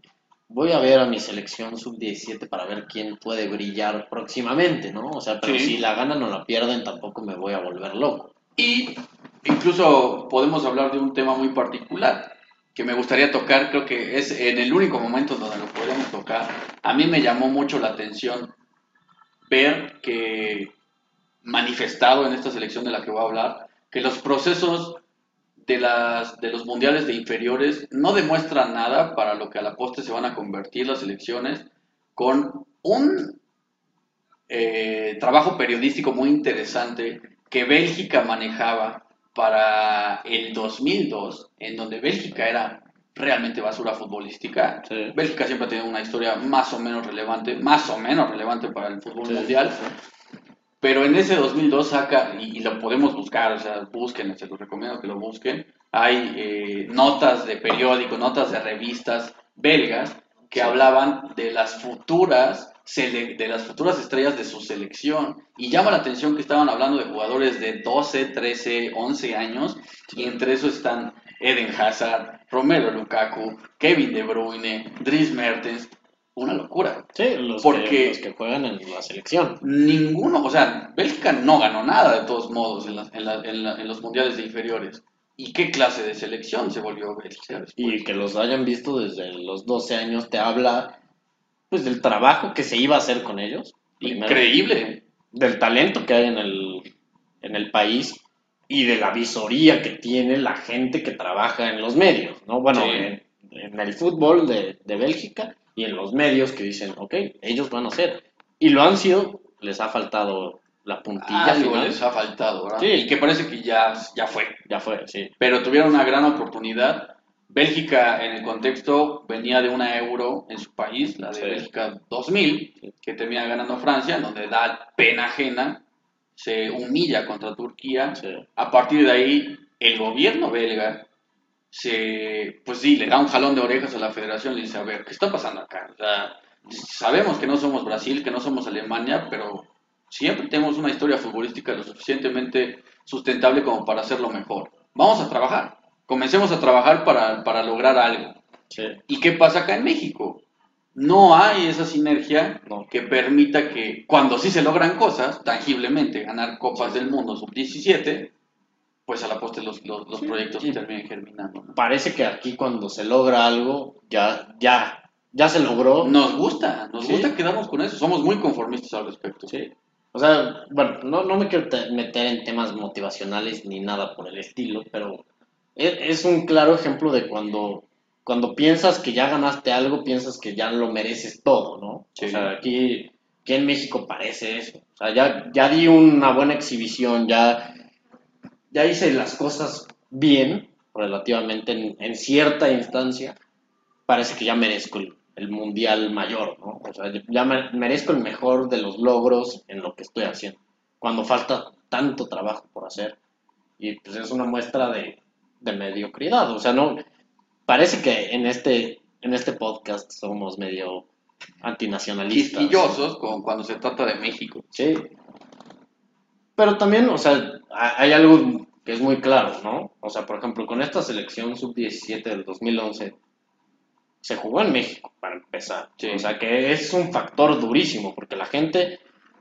Voy a ver a mi selección sub-17 para ver quién puede brillar próximamente, ¿no? O sea, pero Sí. si la ganan o la pierden, tampoco me voy a volver loco. Y incluso podemos hablar de un tema muy particular que me gustaría tocar, creo que es en el único momento donde lo podemos tocar. A mí me llamó mucho la atención ver que manifestado en esta selección de la que voy a hablar, que los procesos de, las, de los mundiales de inferiores no demuestran nada para lo que a la postre se van a convertir las selecciones con un eh, trabajo periodístico muy interesante que Bélgica manejaba para el 2002, en donde Bélgica era realmente basura futbolística. Sí. Bélgica siempre ha tenido una historia más o menos relevante, más o menos relevante para el fútbol Sí. mundial. Pero en ese 2002 saca, y, y lo podemos buscar, o sea, busquen, se los recomiendo que lo busquen. Hay eh, notas de periódico, notas de revistas belgas que Sí. hablaban de las futuras de las futuras estrellas de su selección. Y llama la atención que estaban hablando de jugadores de 12, 13, 11 años, y entre eso están Eden Hazard, Romero Lukaku, Kevin De Bruyne, Dries Mertens. Una locura. Sí, los, Porque- que, los que juegan en la selección. Ninguno, o sea, Bélgica no ganó nada de todos modos en, las- en la- en la- en los mundiales de inferiores. ¿Y qué clase de selección se volvió Bélgica después? Y que los hayan visto desde los 12 años te habla pues del trabajo que se iba a hacer con ellos. Increíble. del talento que hay en el, en el país y de la visoría que tiene la gente que trabaja en los medios, ¿no? Bueno, Sí. en, en el fútbol de, de Bélgica y en los medios que dicen, ok, ellos van a ser. Y lo han sido, les ha faltado la puntilla Algo final. les ha faltado, ¿verdad? Sí. Y que parece que ya, ya fue. Ya fue, sí. pero tuvieron una gran oportunidad. Bélgica, en el contexto, venía de una euro en su país, la de Sí. Bélgica 2000, Sí. que termina ganando Francia, donde da pena ajena, se humilla contra Turquía. sí. A partir de ahí, el gobierno belga se, pues sí, le da un jalón de orejas a la federación y le dice, a ver, ¿qué está pasando acá? O sea, sabemos que no somos Brasil, que no somos Alemania, pero siempre tenemos una historia futbolística lo suficientemente sustentable como para hacerlo mejor. Vamos a trabajar. Comencemos a trabajar para, para lograr algo. sí. ¿Y qué pasa acá en México? No hay esa sinergia No. que permita que cuando sí se logran cosas, tangiblemente, ganar copas del mundo sub-17, pues a la postre los, los, los Sí. proyectos terminen germinando. ¿no? Parece que aquí cuando se logra algo, ya, ya, ya se logró. Nos gusta, nos gusta quedarnos con eso. Somos muy conformistas al respecto. Sí. O sea, bueno, no, no me quiero te- meter en temas motivacionales ni nada por el estilo, pero es, es un claro ejemplo de cuando, cuando piensas que ya ganaste algo, piensas que ya lo mereces todo, ¿no? Sí. O sea, aquí, aquí en México parece eso. O sea, ya, ya di una buena exhibición, ya, ya hice las cosas bien, relativamente en, en cierta instancia, parece que ya merezco el, el mundial mayor, ¿no? O sea, ya me- merezco el mejor de los logros en lo que estoy haciendo, cuando falta tanto trabajo por hacer. Y pues es una muestra de, de mediocridad, o sea, no, parece que en este, en este podcast somos medio antinacionalistas. Quisquillosos con, cuando se trata de México. Sí. Pero también, o sea, ha- hay algo que es muy claro, ¿no? O sea, por ejemplo, con esta selección sub-17 del 2011, se jugó en México, para empezar. Sí. O sea, que es un factor durísimo, porque la gente,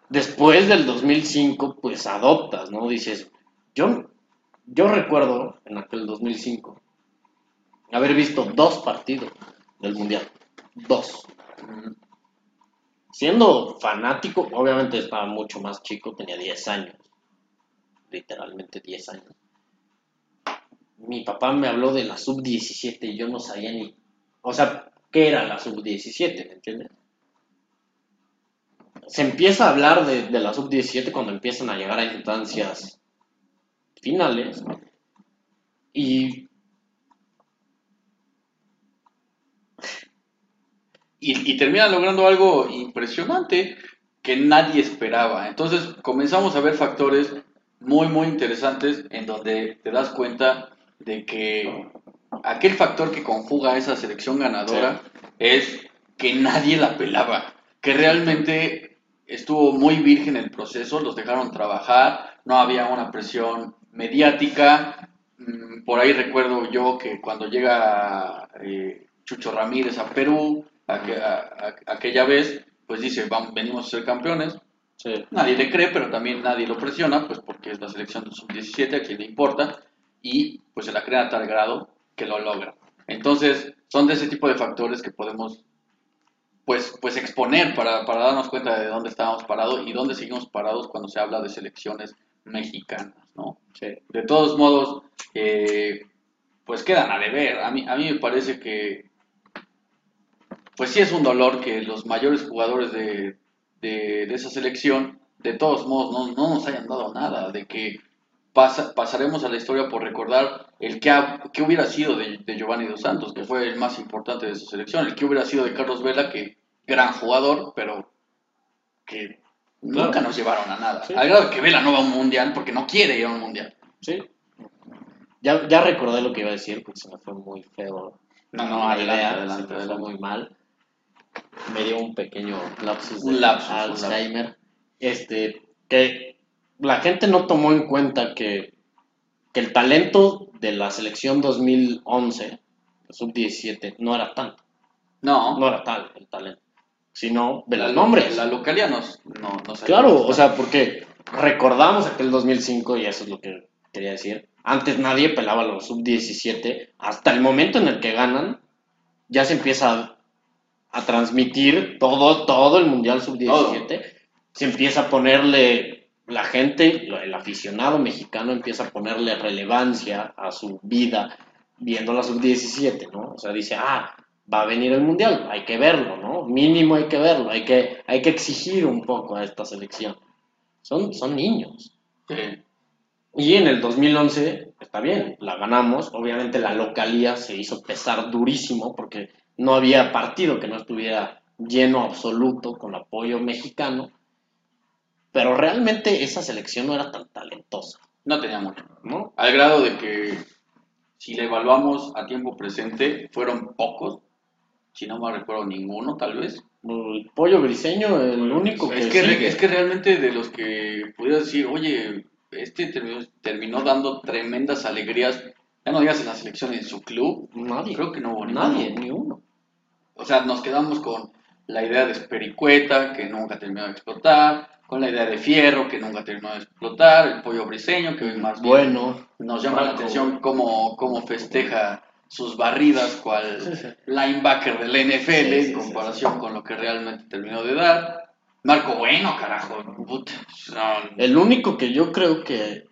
después del 2005, pues adoptas, ¿no? Dices, yo, yo recuerdo en aquel 2005 haber visto dos partidos del Mundial. Dos. Siendo fanático, obviamente estaba mucho más chico, tenía 10 años, literalmente 10 años. Mi papá me habló de la sub-17 y yo no sabía ni, o sea, ¿qué era la sub-17? ¿Me entiendes? Se empieza a hablar de, de la sub-17 cuando empiezan a llegar a instancias finales y y, y termina logrando algo impresionante que nadie esperaba. Entonces comenzamos a ver factores muy, muy interesantes en donde te das cuenta de que aquel factor que conjuga esa selección ganadora es que nadie la pelaba, que realmente estuvo muy virgen el proceso, los dejaron trabajar, no había una presión mediática. Mm, Por ahí recuerdo yo que cuando llega eh, Chucho Ramírez a Perú, aqu- a- a- aquella vez, pues dice, vamos, venimos a ser campeones. sí, Nadie le cree, pero también nadie lo presiona, pues porque es la selección del sub-17, a quien le importa, y pues se la crea a tal grado que lo logra. Entonces, son de ese tipo de factores que podemos pues, pues exponer para, para darnos cuenta de dónde estábamos parados y dónde seguimos parados cuando se habla de selecciones mexicanas, ¿no? De todos modos, eh, pues quedan a deber. A mí, a mí me parece que, pues sí es un dolor que los mayores jugadores de, de, esa selección, de todos modos, no, no nos hayan dado nada, de que pasa, pasaremos a la historia por recordar el que, que hubiera sido de, de Giovanni Dos Santos, que fue el más importante de esa selección, el que hubiera sido de Carlos Vela, que gran jugador, pero que nunca Claro. nos llevaron a nada. Sí. Al grado que Vela no va a un mundial porque no quiere ir a un mundial. Sí. Ya, ya recordé lo que iba a decir porque se me fue muy feo. No, no, la adelante, adelante, se me fue muy mal. Me dio un pequeño lapsus Un de lapsus, un Alzheimer. Este, que la gente no tomó en cuenta que, que el talento de la selección 2011, sub-17, no era tanto. No, No era tal el talento, sino de la, los nombres. La localidad nos, no, nos Claro, o sea, porque recordamos aquel 2005 y eso es lo que quería decir. Antes nadie pelaba a los sub-17. Hasta el momento en el que ganan, ya se empieza a, a transmitir todo, todo el Mundial sub-17. Se empieza a ponerle, la gente, el aficionado mexicano empieza a ponerle relevancia a su vida viendo la sub-17, ¿no? O sea, dice, ah, va a venir el Mundial, hay que verlo, ¿no? Mínimo hay que verlo, hay que, hay que exigir un poco a esta selección. Son, son niños. Sí. Y en el 2011, está bien, la ganamos. Obviamente la localía se hizo pesar durísimo porque no había partido que no estuviera lleno absoluto con apoyo mexicano. Pero realmente esa selección no era tan talentosa, No tenía mucho. ¿no? Al grado de que si le evaluamos a tiempo presente, fueron pocos. Si no me recuerdo ninguno, tal vez. El pollo briseño, el único que, es, que, es que realmente de los que pudieras decir, oye, este terminó, terminó dando tremendas alegrías, ya no digas en la selección, en su club, Nadie. creo que no hubo ninguno. Nadie, ni uno. O sea, nos quedamos con la idea de Espericueta, que nunca terminó de explotar, con la idea de Fierro, que nunca terminó de explotar, el pollo briseño, que hoy más bien Bueno, nos llama la atención cómo, cómo festeja sus barridas cual linebacker del NFL Sí, sí, en sí, comparación con lo que realmente terminó de dar. Marco Bueno, carajo. El único que yo creo que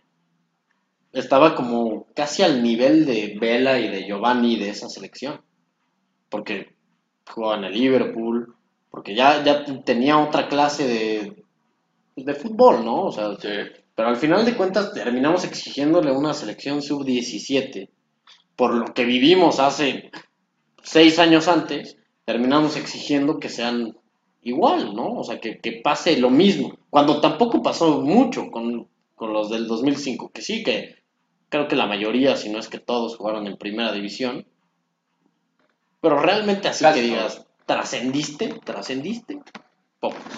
estaba como casi al nivel de Vela y de Giovanni de esa selección. Porque jugaba en el Liverpool, porque ya, ya tenía otra clase de, de fútbol, ¿no? O sea, pero al final de cuentas terminamos exigiéndole una selección sub-17 por lo que vivimos hace seis años antes, terminamos exigiendo que sean igual, ¿no? O sea, que, que pase lo mismo, cuando tampoco pasó mucho con, con los del 2005, que sí, que creo que la mayoría, si no es que todos jugaron en primera división, pero realmente así Casi que digas, ¿trascendiste? ¿Trascendiste?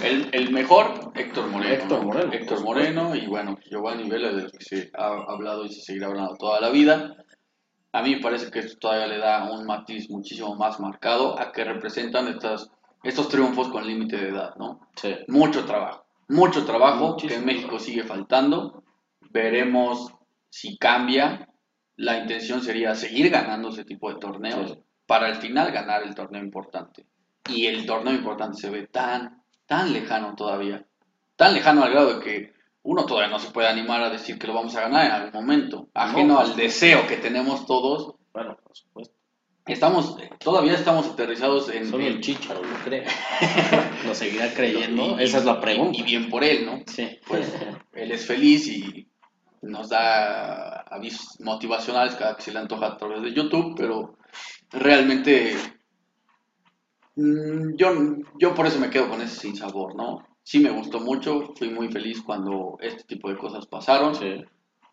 El, el mejor, Héctor Moreno. Héctor ¿no? Moreno, Héctor Moreno y bueno, Giovanni Vela, de los que se ha hablado y se seguirá hablando toda la vida. A mí me parece que esto todavía le da un matiz muchísimo más marcado a que representan estas, estos triunfos con límite de edad, ¿no? Sí. Mucho trabajo, mucho trabajo Muchísimo que en México sigue faltando. Veremos si cambia. La intención sería seguir ganando ese tipo de torneos Sí. para al final ganar el torneo importante. Y el torneo importante se ve tan, tan lejano todavía. Tan lejano al grado de que uno todavía no se puede animar a decir que lo vamos a ganar en algún momento. Ajeno No, al deseo que tenemos todos. Bueno, por supuesto. Estamos, todavía estamos aterrizados en, Solo el Chicharo lo cree. lo seguirá creyendo. y- Esa es la pregunta. Y bien por él, ¿no? Sí. pues él es feliz y nos da avisos motivacionales cada que se le antoja a través de YouTube, pero realmente mm, yo, yo por eso me quedo con ese sin sabor, ¿no? Sí me gustó mucho, fui muy feliz cuando este tipo de cosas pasaron, Sí.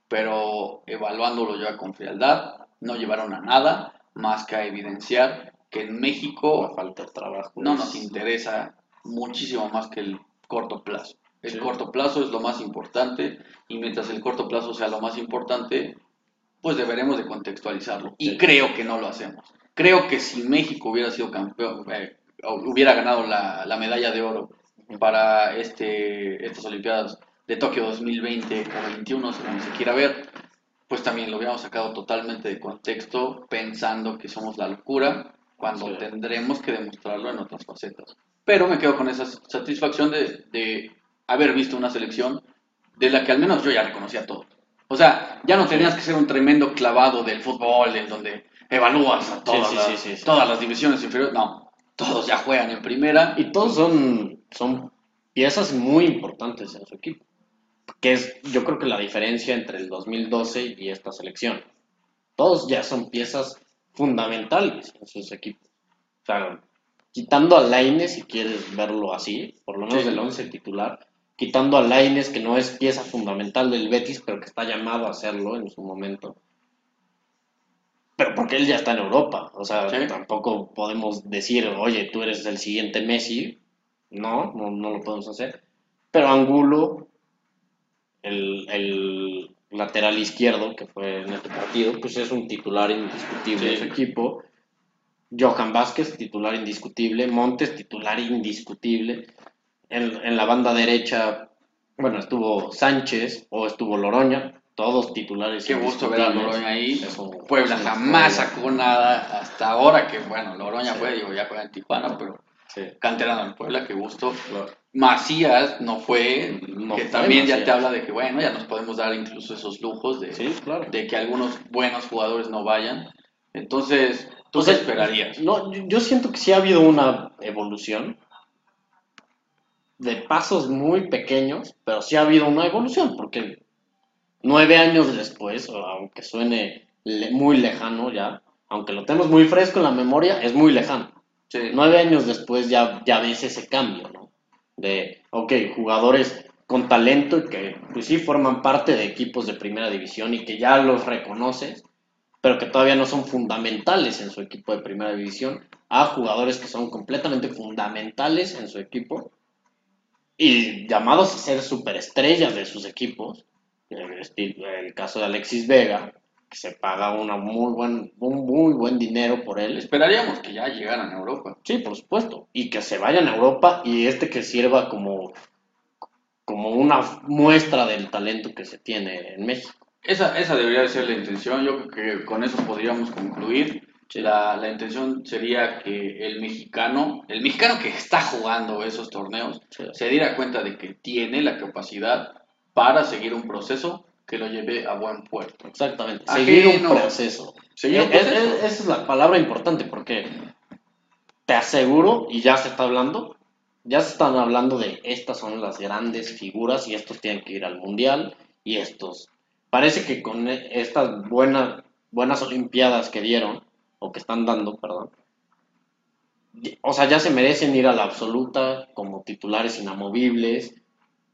pero evaluándolo ya con frialdad, no llevaron a nada más que a evidenciar que en México falta de trabajo. no nos interesa muchísimo más que el corto plazo. El Sí. corto plazo es lo más importante y mientras el corto plazo sea lo más importante, pues deberemos de contextualizarlo. Y creo que no lo hacemos. Creo que si México hubiera sido campeón, eh, hubiera ganado la, la medalla de oro para este, estas Olimpiadas de Tokio 2020 o 21, según se quiera ver, pues también lo hubiéramos sacado totalmente de contexto pensando que somos la locura cuando Sí. tendremos que demostrarlo en otras facetas. Pero me quedo con esa satisfacción de, de haber visto una selección de la que al menos yo ya reconocía todo. O sea, ya no tenías que ser un tremendo clavado del fútbol en donde evalúas a todas, sí, las, sí, todas las divisiones inferiores. No, todos ya juegan en primera. Y todos son, son piezas muy importantes en su equipo. Que es, yo creo que la diferencia entre el 2012 y esta selección. Todos ya son piezas fundamentales en sus equipos. O sea, quitando a Laines, si quieres verlo así, por lo menos Sí. del 11 titular, quitando a Laines, que no es pieza fundamental del Betis, pero que está llamado a hacerlo en su momento. Pero porque él ya está en Europa, o sea, Sí. tampoco podemos decir, oye, tú eres el siguiente Messi. No, no, no lo podemos hacer. Pero Angulo, el, el lateral izquierdo que fue en este partido, pues es un titular indiscutible de su equipo. Johan Vázquez, titular indiscutible. Montes, titular indiscutible. En, en la banda derecha, bueno, estuvo Sánchez o estuvo Loroña, todos titulares Qué gusto ver a. Loroña ahí. Puebla jamás sacó nada hasta ahora que, bueno, Loroña Sí. fue, digo, ya juega en Tijuana, pero Sí, canterano en Puebla, qué gusto. claro. Macías no fue, No que fue también ya te habla de que, bueno, ya nos podemos dar incluso esos lujos de, Sí, claro. de que algunos buenos jugadores no vayan. Entonces, ¿tú O sea, esperarías? No, yo, siento que sí ha habido una evolución de pasos muy pequeños, pero sí ha habido una evolución, porque nueve años después, aunque suene muy lejano ya, aunque lo tenemos muy fresco en la memoria, es muy lejano. Nueve años después ya, ya ves ese cambio, ¿no? De, ok, jugadores con talento y que pues sí forman parte de equipos de primera división y que ya los reconoces, pero que todavía no son fundamentales en su equipo de primera división, a jugadores que son completamente fundamentales en su equipo y llamados a ser superestrellas de sus equipos. El caso de Alexis Vega, que se paga una muy buen, un muy buen dinero por él. Esperaríamos que ya llegaran a Europa. Sí, por supuesto. Y que se vayan a Europa y este que sirva como, como una muestra del talento que se tiene en México. Esa, esa debería de ser la intención. Yo creo que con eso podríamos concluir. La, la intención sería que el mexicano, el mexicano que está jugando esos torneos, Sí. se diera cuenta de que tiene la capacidad para seguir un proceso que lo lleve a buen puerto. Exactamente. Ajeno. Seguir un proceso. Seguir un Es- es- proceso. es- esa es la palabra importante porque te aseguro, y ya se está hablando, ya se están hablando de estas son las grandes figuras y estos tienen que ir al mundial y estos. Parece que con e- estas buenas, buenas olimpiadas que dieron, o que están dando, perdón, o sea, ya se merecen ir a la absoluta como titulares inamovibles.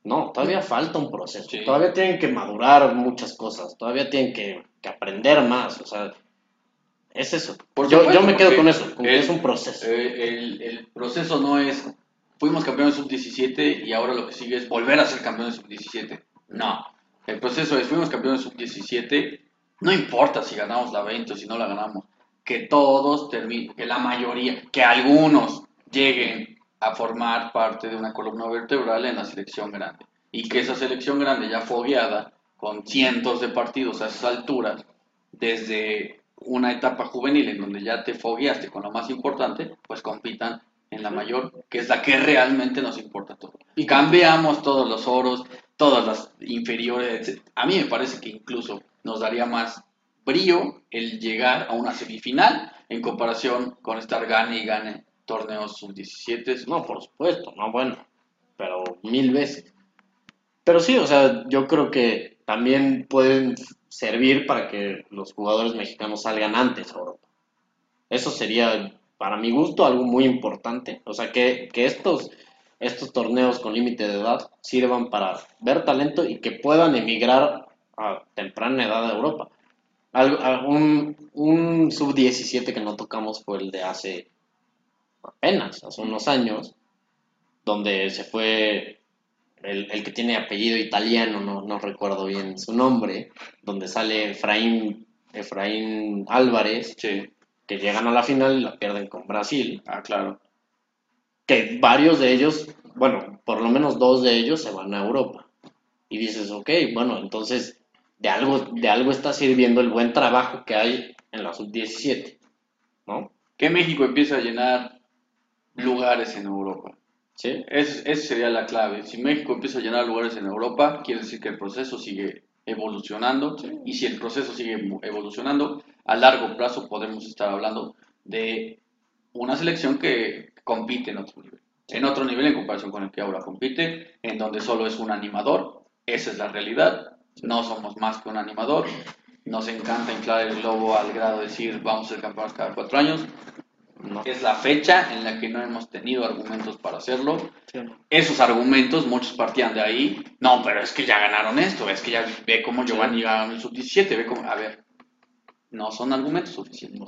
No, todavía falta un proceso. Sí. Todavía tienen que madurar muchas cosas. Todavía tienen que, que aprender más. O sea, es eso. Por yo, supuesto, yo me quedo con eso, con que el- es un proceso. Eh, el, el proceso no es, fuimos campeones sub-17 y ahora lo que sigue es volver a ser campeones sub-17. No, el proceso es, fuimos campeones sub-17, no importa si ganamos la 20 o si no la ganamos, que todos terminen, que la mayoría, que algunos lleguen a formar parte de una columna vertebral en la selección grande. Y que esa selección grande ya fogueada, con cientos de partidos a esas alturas, desde una etapa juvenil en donde ya te fogueaste con lo más importante, pues compitan en la mayor, que es la que realmente nos importa todo. Y cambiamos todos los oros, todas las inferiores, etc. A mí me parece que incluso nos daría más brillo el llegar a una semifinal en comparación con estar gane y gane torneos sub-17. No, por supuesto, no, bueno, pero mil veces. Pero sí, o sea, yo creo que también pueden servir para que los jugadores mexicanos salgan antes a Europa. Eso sería, para mi gusto, algo muy importante. O sea, que, que estos, estos torneos con límite de edad sirvan para ver talento y que puedan emigrar a temprana edad a Europa. Algo- un un sub-17 que no tocamos fue el de hace apenas, hace unos años, donde se fue el, el que tiene apellido italiano, no, no recuerdo bien su nombre, donde sale Efraín, Efraín Álvarez, Sí, que llegan a la final y la pierden con Brasil, ah, claro. que varios de ellos, bueno, por lo menos dos de ellos se van a Europa. Y dices, ok, bueno, entonces de algo, de algo está sirviendo el buen trabajo que hay en la sub-17, ¿no? Que México empieza a llenar lugares en Europa. ¿Sí? Es- esa sería la clave. Si México empieza a llenar lugares en Europa, quiere decir que el proceso sigue evolucionando. Y si el proceso sigue evolucionando, a largo plazo podemos estar hablando de una selección que compite en otro nivel. En otro nivel en comparación con el que ahora compite, en donde solo es un animador. Esa es la realidad. No somos más que un animador. Nos encanta inflar el globo al grado de decir vamos a ser campeones cada cuatro años. No. Es la fecha en la que no hemos tenido argumentos para hacerlo Sí. esos argumentos, muchos partían de ahí. No, pero es que ya ganaron esto, es que ya ve cómo Giovanni ganó el sub-17, ve cómo. A ver, no son argumentos suficientes.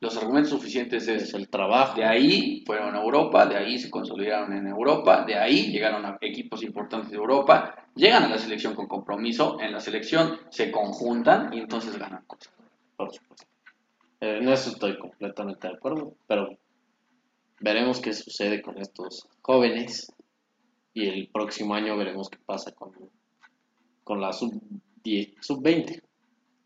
Los argumentos suficientes Es es. el trabajo. De ahí fueron a Europa, de ahí se consolidaron en Europa, de ahí llegaron a equipos importantes de Europa, llegan a la selección con compromiso, en la selección se conjuntan y entonces ganan cosas. Eh, En eso estoy completamente de acuerdo, pero veremos qué sucede con estos jóvenes y el próximo año veremos qué pasa con, con la sub-10 sub-20.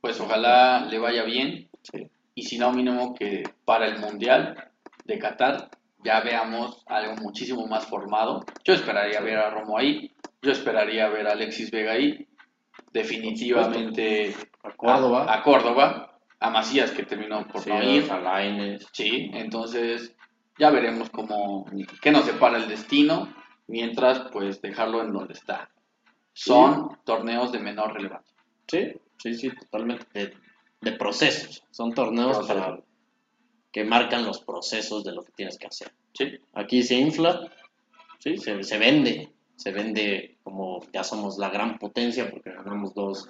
Pues ojalá le vaya bien, Sí. y si no mínimo que para el Mundial de Qatar ya veamos algo muchísimo más formado. Yo esperaría ver a Romo ahí, yo esperaría ver a Alexis Vega ahí, definitivamente A Córdoba, a, a Córdoba, a Macías que terminó por sí, no ir, a Lainez. sí, entonces ya veremos cómo, qué nos separa el destino, mientras pues dejarlo en donde está. Son torneos de menor relevancia. Sí, sí, sí, totalmente. De, de procesos. Son torneos para que marcan los procesos de lo que tienes que hacer. Sí, Aquí se infla, sí, se, se vende, se vende como ya somos la gran potencia porque ganamos dos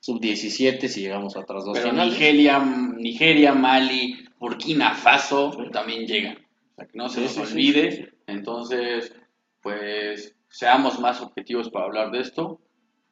sub-17 y llegamos a otras dos Pero finales. Nigeria, Nigeria, Mali, Burkina Faso Sí. también llegan. O sea, que no se Sí, nos sí, sí, olvide. Entonces, pues seamos más objetivos para hablar de esto.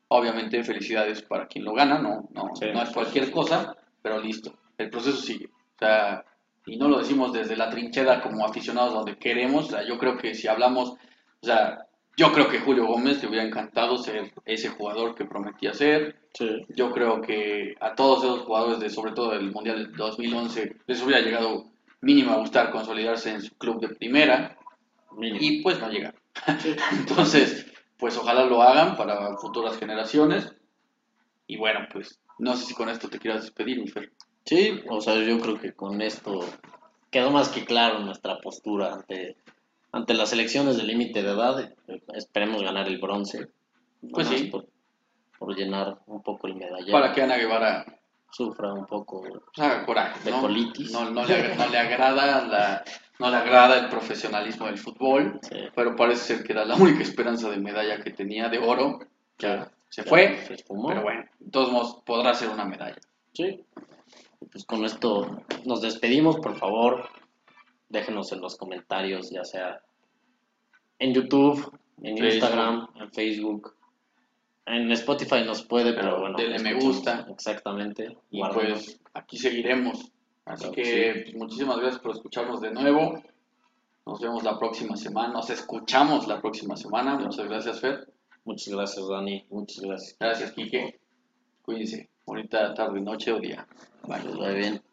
Obviamente, felicidades para quien lo gana, no, no, no es cualquier cosa, pero listo. El proceso sigue. O sea, y no lo decimos desde la trinchera como aficionados donde queremos. O sea, yo creo que si hablamos, o sea, Yo creo que Julio Gómez le hubiera encantado ser ese jugador que prometía ser. Sí. Yo creo que a todos esos jugadores, de, sobre todo del Mundial del 2011, les hubiera llegado mínimo a gustar consolidarse en su club de primera Mínimo. y pues no llegaron. Entonces, pues ojalá lo hagan para futuras generaciones. Y bueno, pues no sé si con esto te quieras despedir, mi Fer. Sí, o sea, yo creo que con esto quedó más que claro nuestra postura ante, ante las elecciones de límite de edad. Esperemos ganar el bronce. Pues sí. Por, por llenar un poco el medallero. Para que Ana Guevara Sufra un poco. pues, coraje, De ¿no? colitis. No, no le, no le agrada la, no le agrada el profesionalismo del fútbol, Sí. pero parece ser que era la única esperanza de medalla que tenía de oro. Ya se fue, Se pero bueno, de todos modos podrá ser una medalla. Sí. Pues con esto nos despedimos, por favor. Déjenos en los comentarios, ya sea en YouTube, en Facebook. Instagram, en Facebook. En Spotify nos puede, pero, Pero bueno. denle me gusta. Exactamente. Y pues aquí seguiremos. Así Claro que pues, muchísimas gracias por escucharnos de nuevo. Nos vemos la próxima semana, nos escuchamos la próxima semana. Muchas gracias, Fer. Muchas gracias, Dani. Muchas gracias. Gracias, Quique. Cuídense. Bonita tarde, noche o día. Bye. Vaya bien.